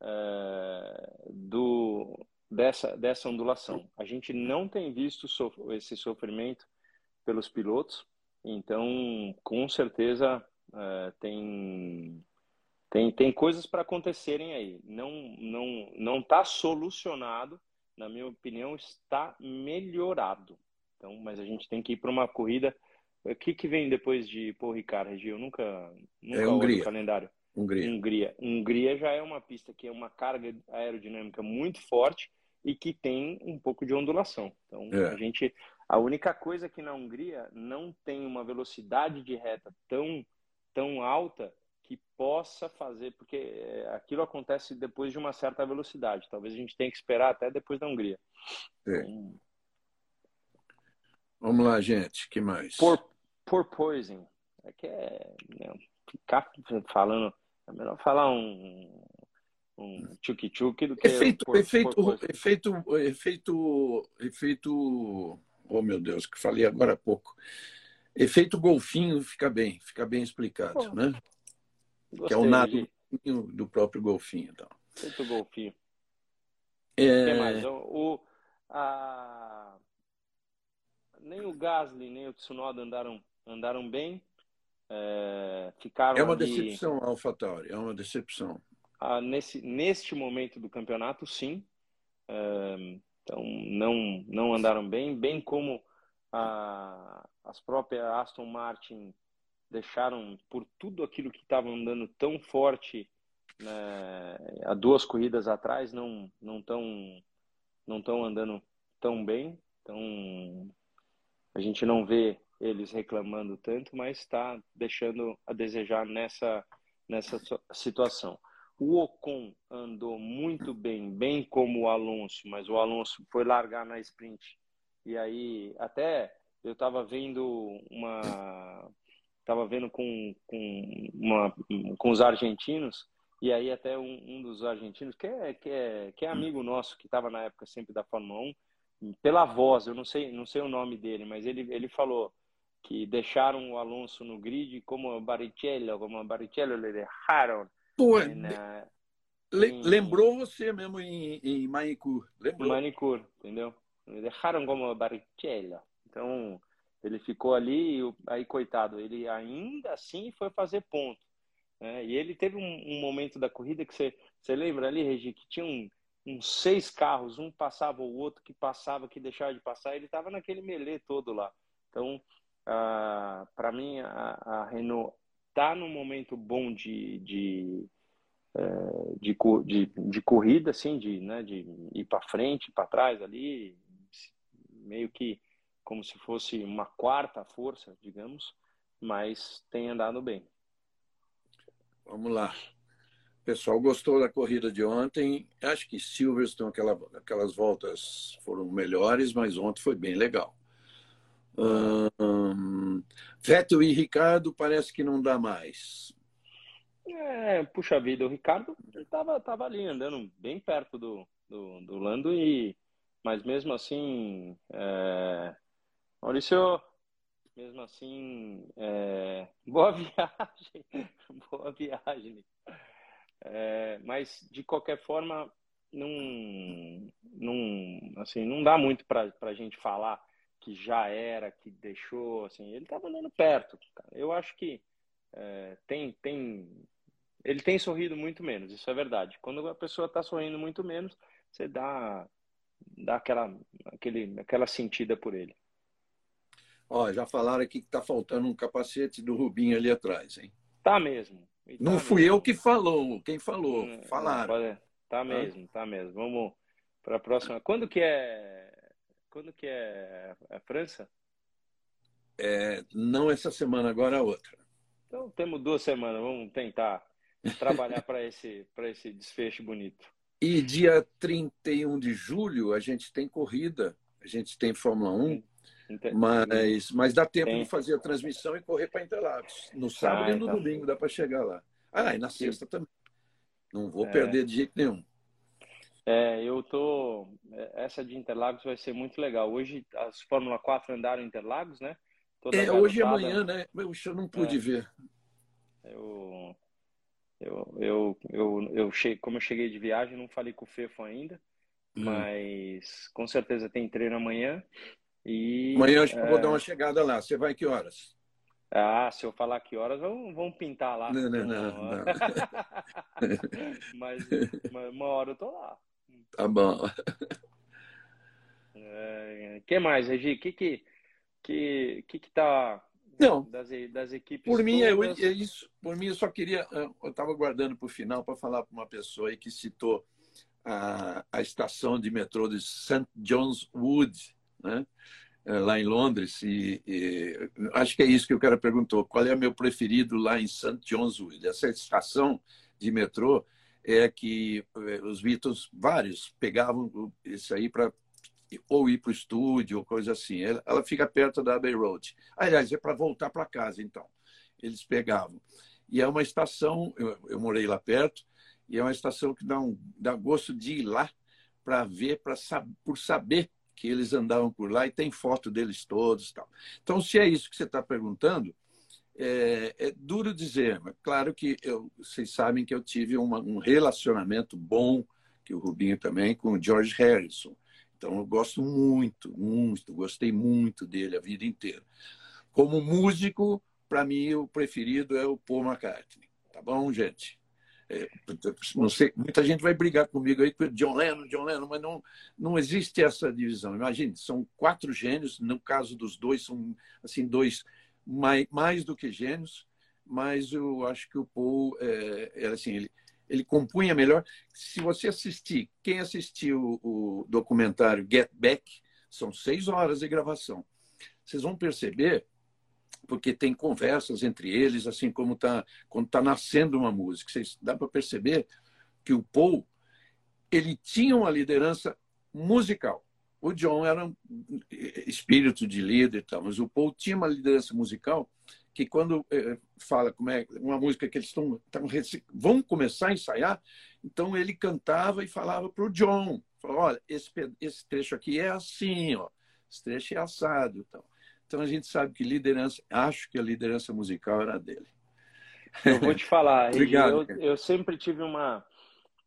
é, do, dessa, dessa ondulação. A gente não tem visto esse sofrimento pelos pilotos, então, com certeza, é, tem, tem, tem coisas para acontecerem aí. Não não não está solucionado, na minha opinião, está melhorado. Então, mas a gente tem que ir para uma corrida. O que, que vem depois de Paul Ricard, Regi? Eu nunca, nunca é Hungria. o calendário. Hungria. Hungria. Hungria já é uma pista que é uma carga aerodinâmica muito forte e que tem um pouco de ondulação. Então, é. a gente, a única coisa que na Hungria não tem uma velocidade de reta tão, tão alta que possa fazer, porque é, aquilo acontece depois de uma certa velocidade. Talvez a gente tenha que esperar até depois da Hungria. É. Então, Vamos lá, gente. que mais? Por, por poison. É que é. Né, ficar falando. É melhor falar um. Um tchuk-tchuk do que. Efeito, por, efeito, efeito, efeito, efeito. Oh, meu Deus, que falei agora há pouco. Efeito golfinho fica bem, fica bem explicado, né? que é o nado do próprio golfinho. Então. Efeito golfinho. É... O que mais? O a nem o Gasly nem o Tsunoda andaram, andaram bem. É, ficaram é uma ali... decepção, AlphaTauri, é uma decepção. Ah, nesse, neste momento do campeonato, sim. É, então, não, não andaram bem, bem como a, as próprias Aston Martin deixaram por tudo aquilo que estava andando tão forte né, há duas corridas atrás, não não estão não tão andando tão bem. Então, a gente não vê eles reclamando tanto, mas está deixando a desejar nessa, nessa situação. O Ocon andou muito bem, bem como o Alonso, mas o Alonso foi largar na sprint. E aí, até eu estava vendo uma. Estava vendo com, com, uma, com os argentinos, e aí até um, um dos argentinos, que é, que, é, que é amigo nosso, que estava na época sempre da Fórmula 1, pela voz, eu não sei, não sei o nome dele, mas ele, ele falou que deixaram o Alonso no grid como Barrichello, como Barrichello le deixaram. Pô, na, em, lembrou você mesmo em, em Manicur, lembrou? Manicur, entendeu? Deixaram como Barrichello. Então, ele ficou ali, aí coitado, ele ainda assim foi fazer ponto. Né? E ele teve um, um, momento da corrida que você, você lembra ali, Regi, que tinha um, uns seis carros, um passava o outro, que passava, que deixava de passar, ele estava naquele melê todo lá. Então, ah, para mim, a, a, Renault está num momento bom de, de, é, de, de, de, corrida, assim, de, né, de ir para frente, para trás ali, meio que como se fosse uma quarta força, digamos, mas tem andado bem. Vamos lá. Pessoal gostou da corrida de ontem. Acho que Silverstone, aquela, aquelas voltas foram melhores, mas ontem foi bem legal. Hum, Vettel e Ricardo parece que não dá mais. É, puxa vida, o Ricardo estava tava ali andando bem perto do, do, do Lando, e, mas mesmo assim, é, Maurício, mesmo assim, é, boa viagem, boa viagem. É, mas, de qualquer forma, não, não, assim, não dá muito para a gente falar que já era, que deixou, assim, ele estava andando perto. Cara. Eu acho que é, tem, tem, ele tem sorrido muito menos, isso é verdade. Quando a pessoa está sorrindo muito menos, você dá, dá aquela, aquele, aquela sentida por ele. Ó, já falaram aqui que está faltando um capacete do Rubinho ali atrás, hein? Tá mesmo. Tá não fui mesmo. eu que falou, quem falou, hum, falaram. Tá mesmo, tá mesmo. Vamos para a próxima. Quando que é? Quando que é a França? É, não essa semana, agora a outra. Então temos duas semanas. Vamos tentar trabalhar para esse esse desfecho bonito. E dia 31 de julho a gente tem corrida, a gente tem Fórmula 1. Mas, mas dá tempo Tem. de fazer a transmissão e correr para Interlagos. No sábado ah, e no então. domingo dá para chegar lá. Ah, e na sexta também. Não vou é. perder de jeito nenhum. É, eu tô. É, essa de Interlagos vai ser muito legal. Hoje as Fórmula 4 andaram em Interlagos, né? Toda é, hoje e amanhã, né? Eu não pude é. ver. Eu, eu, eu, eu, eu cheguei, como eu cheguei de viagem, não falei com o Fefo ainda, hum. mas com certeza tem treino amanhã. E, Amanhã que é... vou dar uma chegada lá. Você vai que horas? Ah, se eu falar que horas, vão, vão pintar lá. Não, não, não. não. mas, mas, uma hora eu tô lá. Tá bom. É, que mais, Regi? O que que, que, que, que tá não, das, das equipes Por mim, é, é, isso. Por mim, eu só queria... Eu estava guardando para o final para falar para uma pessoa aí que citou a, a estação de metrô de St. John's Wood, né? É, lá em Londres. E, e, acho que é isso que o cara perguntou. Qual é o meu preferido lá em St. John's Wood? Essa estação de metrô é que é, os Beatles, vários, pegavam isso aí para ou ir para o estúdio ou coisa assim. Ela, ela, fica perto da Abbey Road. Aliás, é para voltar para casa, então. Eles pegavam. E é uma estação, eu, eu morei lá perto, e é uma estação que dá, um, dá gosto de ir lá para ver, pra, por saber que eles andavam por lá e tem foto deles todos. Tal. Então, se é isso que você está perguntando, é, é, duro dizer, mas claro que eu, vocês sabem que eu tive uma, um relacionamento bom, que o Rubinho também, com o George Harrison. Então, eu gosto muito, muito, gostei muito dele a vida inteira. Como músico, para mim, o preferido é o Paul McCartney. Tá bom, gente? É, não sei, muita gente vai brigar comigo aí com John Lennon, John Lennon, mas não, não existe essa divisão. Imagine, são quatro gênios, no caso dos dois, são assim dois mais, mais do que gênios, mas eu acho que o Paul, é, é assim, ele, ele compunha melhor. Se você assistir, quem assistiu o documentário Get Back, são seis horas de gravação. Vocês vão perceber porque tem conversas entre eles, assim como tá, quando está nascendo uma música. Vocês, dá para perceber que o Paul ele tinha uma liderança musical. O John era um espírito de líder e tal, mas o Paul tinha uma liderança musical que quando eh, fala como é uma música que eles estão vão começar a ensaiar, então ele cantava e falava para o John, falou, olha, esse, esse trecho aqui é assim, ó, esse trecho é assado, então. Então a gente sabe que liderança, acho que a liderança musical era dele. Eu vou te falar, Obrigado, eu, eu, sempre tive uma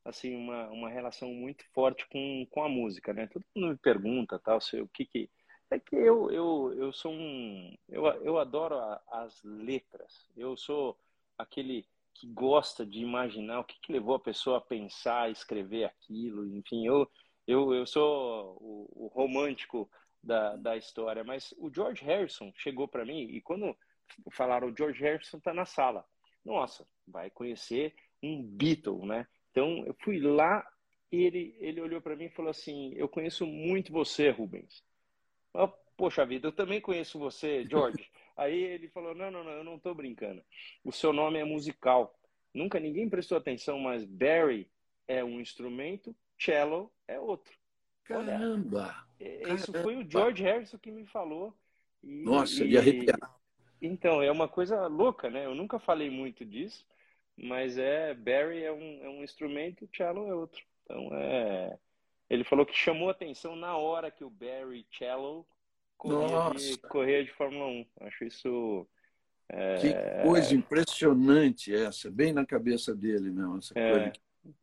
assim uma, uma relação muito forte com, com a música, né? Todo mundo me pergunta tal, se, o que que é que eu eu, eu sou um eu, eu adoro a, as letras. Eu sou aquele que gosta de imaginar o que, que levou a pessoa a pensar, escrever aquilo, enfim, eu eu, eu sou o, o romântico da, da história. Mas o George Harrison chegou para mim e quando falaram o George Harrison está na sala, nossa, vai conhecer um Beatle, né? Então eu fui lá e ele, ele olhou para mim e falou assim: Eu conheço muito você, Rubens. Eu, Poxa vida, eu também conheço você, George. Aí ele falou: Não, não, não, eu não estou brincando. O seu nome é musical. Nunca ninguém prestou atenção, mas Barry é um instrumento, cello é outro. Caramba! Olha, isso foi o George Harrison que me falou. E, Nossa, e, ia arrepiar. Então, é uma coisa louca, né? Eu nunca falei muito disso, mas é Barry é um, é um instrumento, o cello é outro. Então, é... Ele falou que chamou atenção na hora que o Barry Cello corria, de, corria de Fórmula 1. Acho isso... É... Que coisa impressionante essa, bem na cabeça dele mesmo, essa é... coisa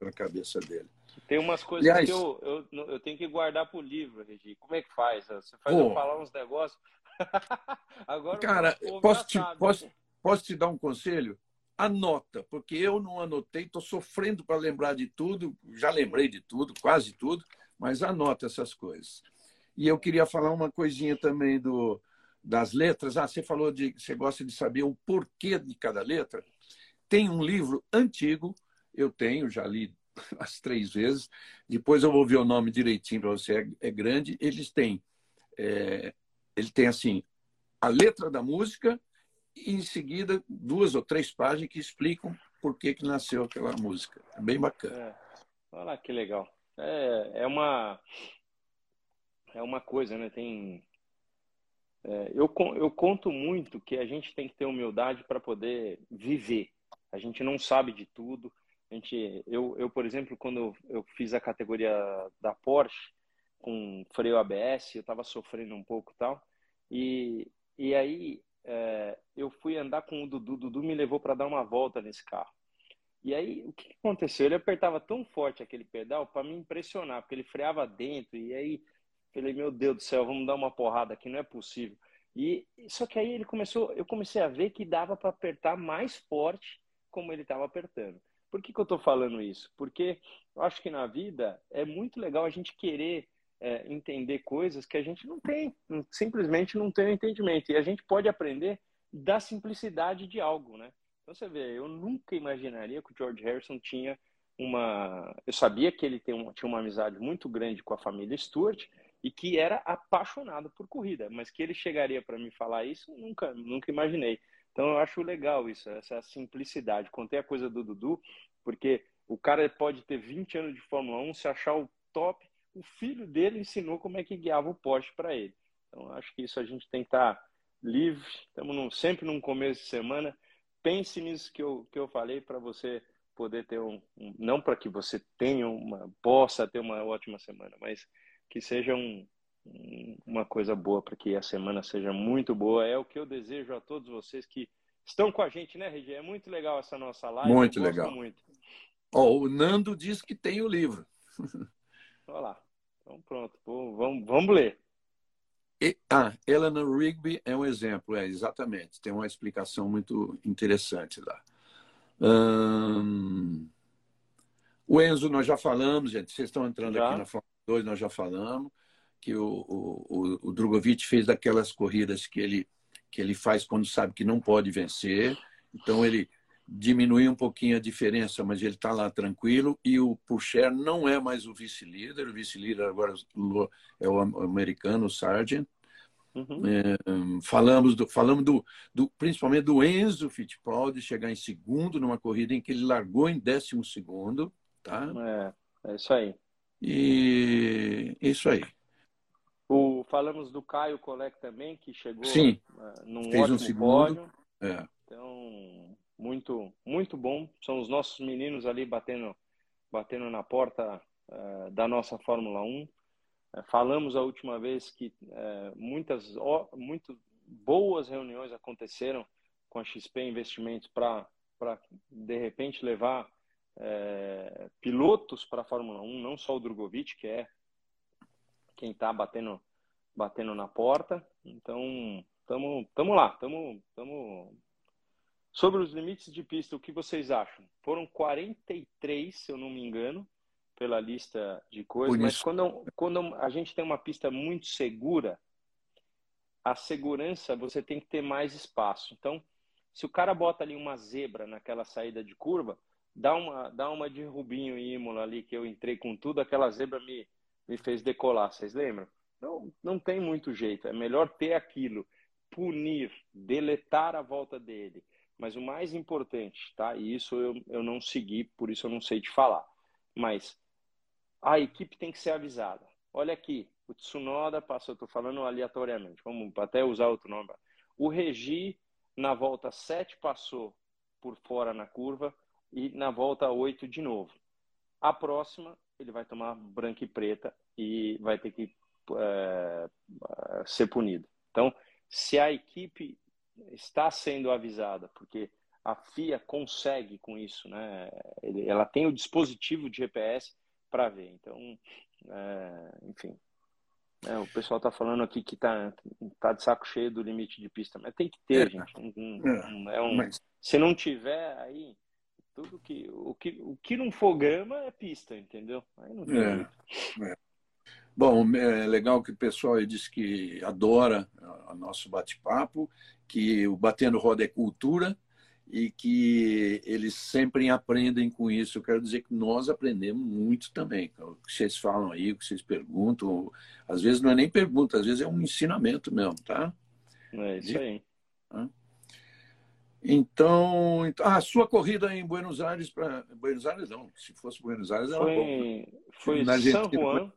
na cabeça dele. Tem umas coisas Aliás, que eu, eu, eu tenho que guardar para o livro, Regi. Como é que faz? Você faz pô, eu falar uns negócios. Agora, cara, posso te, posso, posso te dar um conselho? Anota, porque eu não anotei, estou sofrendo para lembrar de tudo, já lembrei de tudo, quase tudo, mas anota essas coisas. E eu queria falar uma coisinha também do, das letras. Ah, você falou de você gosta de saber o porquê de cada letra. Tem um livro antigo, eu tenho, já li as três vezes. Depois eu vou ver o nome direitinho para você. É, é, grande. Eles têm, é, ele tem assim a letra da música e em seguida duas ou três páginas que explicam por que que nasceu aquela música. É bem bacana. É. Olha que legal. É, é uma é uma coisa, né? Tem é, eu, eu conto muito que a gente tem que ter humildade para poder viver. A gente não sabe de tudo a gente, eu, eu, por exemplo, quando eu fiz a categoria da Porsche com freio ABS, eu estava sofrendo um pouco tal. E, e aí é, eu fui andar com o Dudu. O Dudu me levou para dar uma volta nesse carro. E aí o que aconteceu? Ele apertava tão forte aquele pedal para me impressionar, porque ele freava dentro. E aí falei, meu Deus do céu, vamos dar uma porrada aqui, não é possível. E só que aí ele começou, eu comecei a ver que dava para apertar mais forte como ele estava apertando. Por que, que eu estou falando isso? Porque eu acho que na vida é muito legal a gente querer é, entender coisas que a gente não tem, simplesmente não tem o entendimento. E a gente pode aprender da simplicidade de algo, né? Então você vê, eu nunca imaginaria que o George Harrison tinha uma. Eu sabia que ele tem tinha uma amizade muito grande com a família Stewart e que era apaixonado por corrida, mas que ele chegaria para me falar isso, nunca, nunca imaginei. Então eu acho legal isso, essa simplicidade. Contei a coisa do Dudu, porque o cara pode ter 20 anos de Fórmula 1, se achar o top, o filho dele ensinou como é que guiava o Porsche para ele. Então acho que isso a gente tem que estar tá livre, estamos sempre num começo de semana. Pense nisso que eu, que eu falei para você poder ter um, um não para que você tenha uma possa ter uma ótima semana, mas que seja um, uma coisa boa para que a semana seja muito boa. É o que eu desejo a todos vocês que estão com a gente, né, Regi? É muito legal essa nossa live. Muito legal. Muito. Oh, o Nando diz que tem o livro. Olha lá. Então pronto, vamos, vamos ler. E, ah, Eleanor Rigby é um exemplo, é exatamente. Tem uma explicação muito interessante lá. Hum, o Enzo, nós já falamos, gente. Vocês estão entrando já? aqui na Fórmula 2, nós já falamos que o, o, o Drogovic fez daquelas corridas que ele, que ele faz quando sabe que não pode vencer. Então ele diminuiu um pouquinho a diferença, mas ele está lá tranquilo. E o Pucher não é mais o vice-líder. O vice-líder agora é o americano, o Sargent. Uhum. É, falamos do, falamos do, do, principalmente do Enzo Fittipaldi chegar em segundo numa corrida em que ele largou em décimo segundo, tá? É, é isso aí. E isso aí. O, falamos do Caio Colec também, que chegou Sim, uh, num fez um segundo. É. Então, muito, muito bom. São os nossos meninos ali batendo, batendo na porta uh, da nossa Fórmula 1. Uh, é, falamos a última vez que uh, muitas, muito boas reuniões aconteceram com a XP Investimentos para, de repente, levar pilotos para a Fórmula 1, não só o Drogovic, que é quem está batendo, batendo na porta. Então, estamos tamo lá, estamos. Tamo... Sobre os limites de pista, o que vocês acham? Foram 43, se eu não me engano, pela lista de coisas, mas quando, quando a gente tem uma pista muito segura, a segurança você tem que ter mais espaço. Então, se o cara bota ali uma zebra naquela saída de curva, dá uma, dá uma de Rubinho e Imola ali, que eu entrei com tudo, aquela zebra me, me fez decolar, vocês lembram? Não, não tem muito jeito, é melhor ter aquilo, punir, deletar a volta dele. Mas o mais importante, tá? E isso eu, eu não segui, por isso eu não sei te falar. Mas a equipe tem que ser avisada. Olha aqui, o Tsunoda passou, estou falando aleatoriamente, vamos até usar outro nome. O Regi, na volta 7, passou por fora na curva, e na volta 8 de novo. A próxima, ele vai tomar branca e preta e vai ter que é, ser punido. Então, se a equipe está sendo avisada, porque a FIA consegue com isso, né? Ela tem o dispositivo de GPS para ver. Então, é, enfim, é, o pessoal está falando aqui que está tá de saco cheio do limite de pista, mas tem que ter, é, gente. Um, um, é um, mas... Se não tiver, aí tudo que o que o que não for grama é pista, entendeu? Aí não tem é, é. Bom, é legal que o pessoal disse que adora o nosso bate-papo, que o Batendo Roda é cultura e que eles sempre aprendem com isso. Eu quero dizer que nós aprendemos muito também. O que vocês falam aí, o que vocês perguntam, às vezes não é nem pergunta, às vezes é um ensinamento mesmo, tá? É isso aí. Então, então, a sua corrida em Buenos Aires para Buenos Aires não, se fosse Buenos Aires era foi. Foi Na São Juan.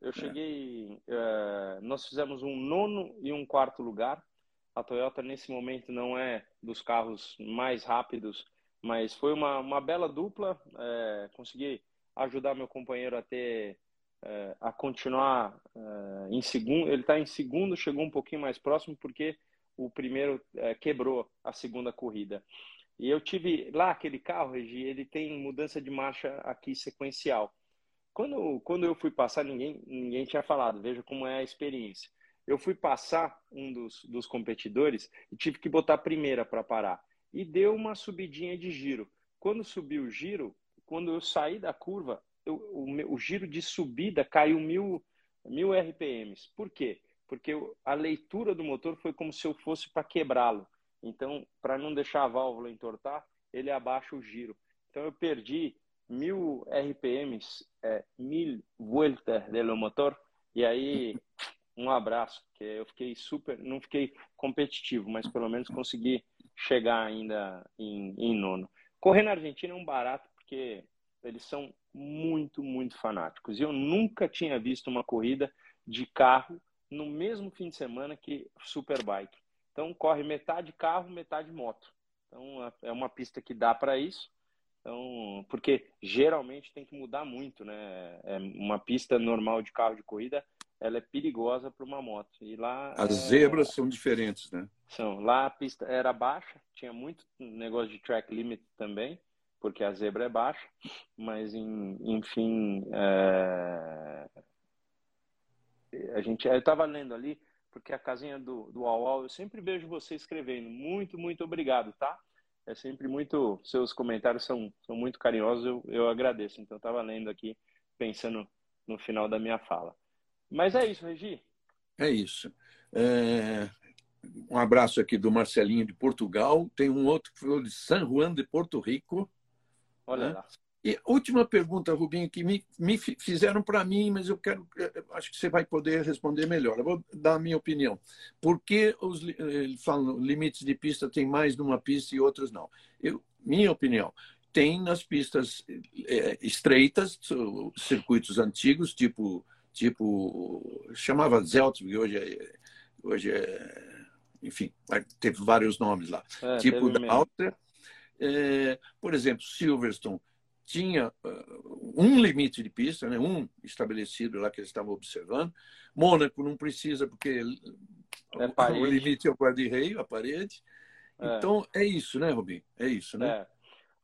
Eu cheguei, é. nós fizemos um nono e um quarto lugar. A Toyota nesse momento não é dos carros mais rápidos, mas foi uma, uma bela dupla. É, consegui ajudar meu companheiro a ter é, a continuar é, em segundo. Ele está em segundo, chegou um pouquinho mais próximo porque o primeiro é, quebrou a segunda corrida. E eu tive lá aquele carro, Regi, ele tem mudança de marcha aqui sequencial. Quando, quando eu fui passar, ninguém, ninguém tinha falado, veja como é a experiência. Eu fui passar um dos, dos competidores e tive que botar a primeira para parar. E deu uma subidinha de giro. Quando subiu o giro, quando eu saí da curva, eu, o, o, giro de subida caiu mil, mil RPMs. Por quê? porque a leitura do motor foi como se eu fosse para quebrá-lo. Então, para não deixar a válvula entortar, ele abaixa o giro. Então, eu perdi mil RPMs, é, mil vueltas do motor, e aí um abraço, porque eu fiquei super, não fiquei competitivo, mas pelo menos consegui chegar ainda em, em nono. Correr na Argentina é um barato porque eles são muito, muito fanáticos. E eu nunca tinha visto uma corrida de carro no mesmo fim de semana que Superbike. Então corre metade carro, metade moto. Então é uma pista que dá para isso. Então, porque geralmente tem que mudar muito, né? É uma pista normal de carro de corrida, ela é perigosa para uma moto. E lá as é... zebras são diferentes, né? São. Lá a pista era baixa, tinha muito negócio de track limit também, porque a zebra é baixa, mas enfim, é... a gente, eu estava lendo ali porque a casinha do, do UAU, eu sempre vejo você escrevendo. Muito, muito obrigado, tá? É sempre muito. Seus comentários são, são muito carinhosos, eu, eu agradeço. Então, estava lendo aqui, pensando no final da minha fala. Mas é isso, Regi. É isso. É... Um abraço aqui do Marcelinho de Portugal. Tem um outro que foi de San Juan de Porto Rico. Olha né? lá. E última pergunta, Rubinho, que me, me fizeram para mim, mas eu quero, acho que você vai poder responder melhor. Eu vou dar a minha opinião. Por que os falam limites de pista tem mais numa pista e outras não? Eu, minha opinião, tem nas pistas é, estreitas, circuitos antigos, tipo tipo chamava Zeltsburg, hoje é, hoje é, enfim, teve vários nomes lá. É, tipo da Áustria. É, por exemplo, Silverstone tinha uh, um limite de pista, né? um estabelecido lá que eles estavam observando. Mônaco não precisa, porque é o limite é o guarda-reio, a parede. É. Então, é isso, né, Robin? É isso, né?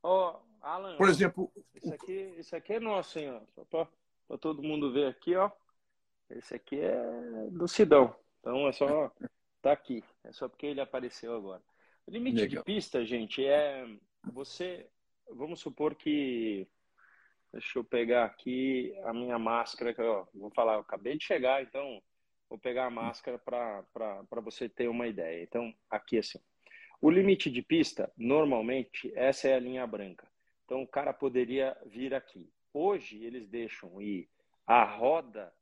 Oh, Alan, Por exemplo... Isso aqui, isso aqui é nosso, hein? Ó. Só para todo mundo ver aqui, ó. Esse aqui é do Sidão. Então, é só... Tá aqui. É só porque ele apareceu agora. O limite Legal. de pista, gente, é... Você vamos supor que. Deixa eu pegar aqui a minha máscara, que eu vou falar, eu acabei de chegar, então vou pegar a máscara para você ter uma ideia. Então, aqui assim. O limite de pista, normalmente, essa é a linha branca. Então, o cara poderia vir aqui. Hoje, eles deixam ir a roda,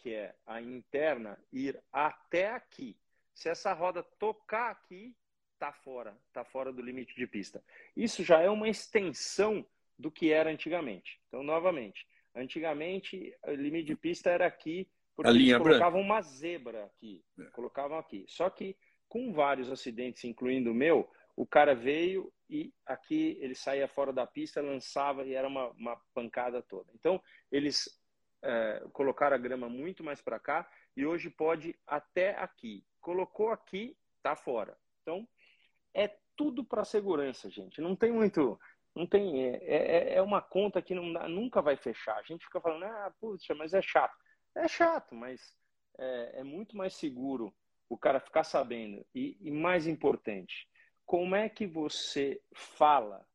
que é a interna, ir até aqui. Se essa roda tocar aqui, está fora, está fora do limite de pista. Isso já é uma extensão do que era antigamente. Então, novamente, antigamente o limite de pista era aqui, porque a eles colocavam branca. uma zebra aqui, é. colocavam aqui. Só que com vários acidentes, incluindo o meu, o cara veio e aqui ele saía fora da pista, lançava e era uma, uma pancada toda. Então, eles é, colocaram a grama muito mais para cá e hoje pode até aqui. Colocou aqui, tá fora. Então, é tudo para segurança, gente. Não tem muito. Não tem. É, é, é uma conta que não nunca vai fechar. A gente fica falando, ah, puxa, mas é chato. É chato, mas é, é muito mais seguro o cara ficar sabendo. E, e mais importante, como é que você fala,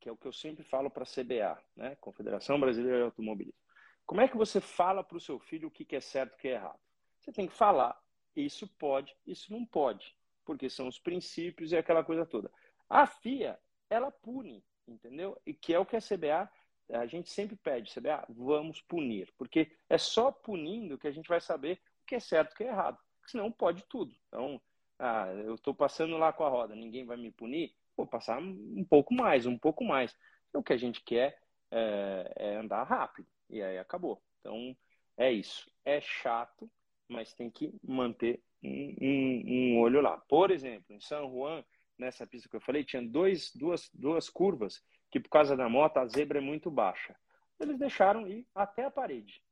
que é o que eu sempre falo para a CBA, né? Confederação Brasileira de Automobilismo. Como é que você fala para o seu filho o que é certo e o que é errado? Você tem que falar, isso pode, isso não pode porque são os princípios e aquela coisa toda. A FIA, ela pune, entendeu? E que é o que a CBA, a gente sempre pede, CBA, vamos punir, porque é só punindo que a gente vai saber o que é certo e o que é errado. Senão pode tudo. Então, ah, eu estou passando lá com a roda, ninguém vai me punir, vou passar um pouco mais, um pouco mais. O que a gente quer é, é andar rápido. E aí acabou. Então, é isso. É chato, mas tem que manter um, um, um, olho lá. Por exemplo, em São Juan, nessa pista que eu falei, tinha dois, duas, duas curvas que, por causa da moto, a zebra é muito baixa. Eles deixaram ir até a parede.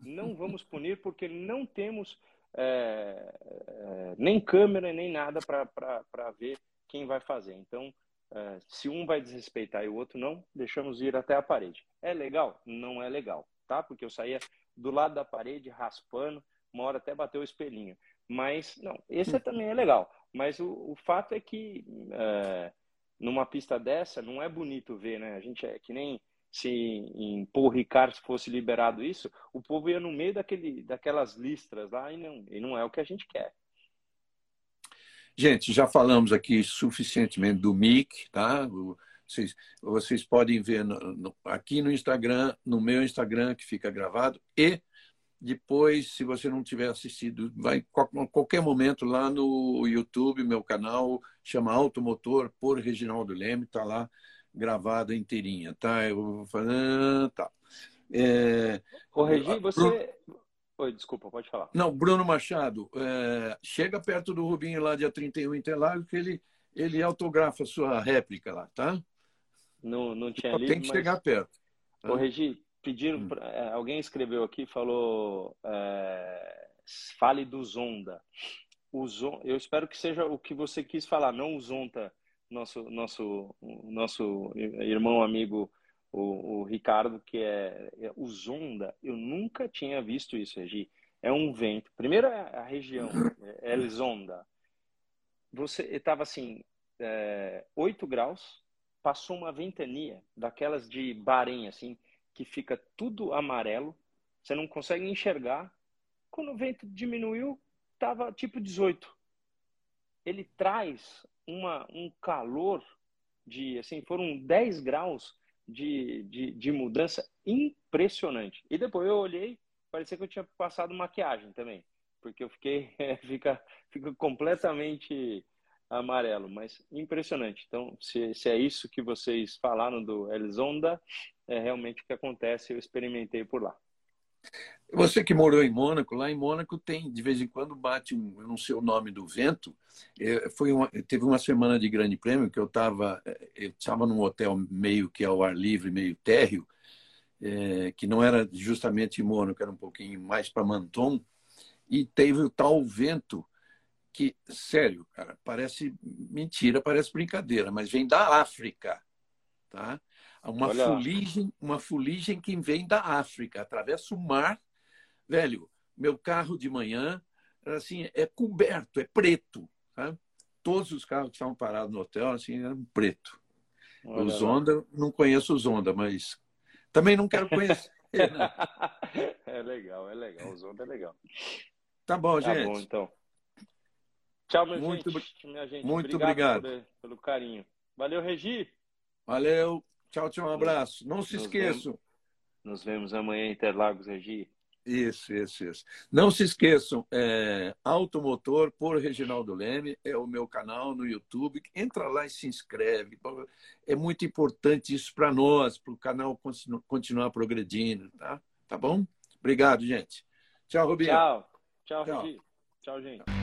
Não vamos punir porque não temos é, é, nem câmera nem nada para ver quem vai fazer. Então, é, se um vai desrespeitar e o outro não, deixamos ir até a parede. É legal? Não é legal, tá? Porque eu saía do lado da parede raspando, uma hora até bateu o espelhinho. Mas, não, esse também é legal. Mas o, o fato é que é, numa pista dessa não é bonito ver, né? A gente é que nem se em Paul Ricard fosse liberado isso, o povo ia no meio daquele, daquelas listras lá e não, e não é o que a gente quer. Gente, já falamos aqui suficientemente do Mick, tá? Vocês, vocês podem ver no, no, aqui no Instagram, no meu Instagram, que fica gravado, e depois, se você não tiver assistido, vai a qualquer momento lá no YouTube, meu canal, chama Automotor por Reginaldo Leme, está lá gravada inteirinha, tá? Eu vou falar, tá. É, Ô, Regi, você... Oi, desculpa, pode falar. Não, Bruno Machado, é, chega perto do Rubinho lá, dia 31 em Interlagos, que ele, ele autografa a sua réplica lá, tá? Não, não tinha lido, Tem que mas... chegar perto. Tá? Ô, Regi, pediram, hum. pra, é, alguém escreveu aqui, falou, é, fale do Zonda. O Zonda. Eu espero que seja o que você quis falar, não o Zonta, nosso, nosso, nosso irmão amigo o, o Ricardo, que é, é, o Zonda, eu nunca tinha visto isso, Regi. É um vento. Primeiro é a região, é Zonda. Você estava assim, é, 8 graus, passou uma ventania, daquelas de Bahrein, assim, que fica tudo amarelo, você não consegue enxergar. Quando o vento diminuiu, estava tipo 18. Ele traz uma, um calor de, assim, foram 10 graus de, de, de mudança impressionante. E depois eu olhei, parecia que eu tinha passado maquiagem também, porque eu fiquei, fica, fica completamente amarelo, mas impressionante. Então, se, se é isso que vocês falaram do Elzonda, é realmente o que acontece, eu experimentei por lá. Você que morou em Mônaco, lá em Mônaco tem, de vez em quando, bate um, eu não sei o nome do vento. É, foi uma, teve uma semana de grande prêmio que eu estava eu estava num hotel meio que ao ar livre, meio térreo, é, que não era justamente em Mônaco, era um pouquinho mais para Menton, e teve o tal vento que, sério, cara, parece mentira, parece brincadeira, mas vem da África, tá? Uma Olha. fuligem, uma fuligem que vem da África, atravessa o mar. Velho, meu carro de manhã assim, é coberto, é preto. Tá? Todos os carros que estavam parados no hotel assim, eram preto. Olha os Honda, não conheço os Honda, mas também não quero conhecer. Né? é legal, é legal. Os Honda é legal. Tá bom, tá gente. Bom, então. Tchau, meu muito, gente. Minha gente. Muito obrigado, obrigado. Por, pelo carinho. Valeu, Regi. Valeu. Tchau, tchau, um abraço. Não se nos esqueçam. Vemos, nos vemos amanhã em Interlagos, Regi. Isso, isso, isso. Não se esqueçam, é, Automotor por Reginaldo Leme é o meu canal no YouTube. Entra lá e se inscreve. É muito importante isso para nós, para o canal continu, continuar progredindo, tá? Tá bom? Obrigado, gente. Tchau, Rubinho. Tchau. Tchau, Tchau. Tchau, gente.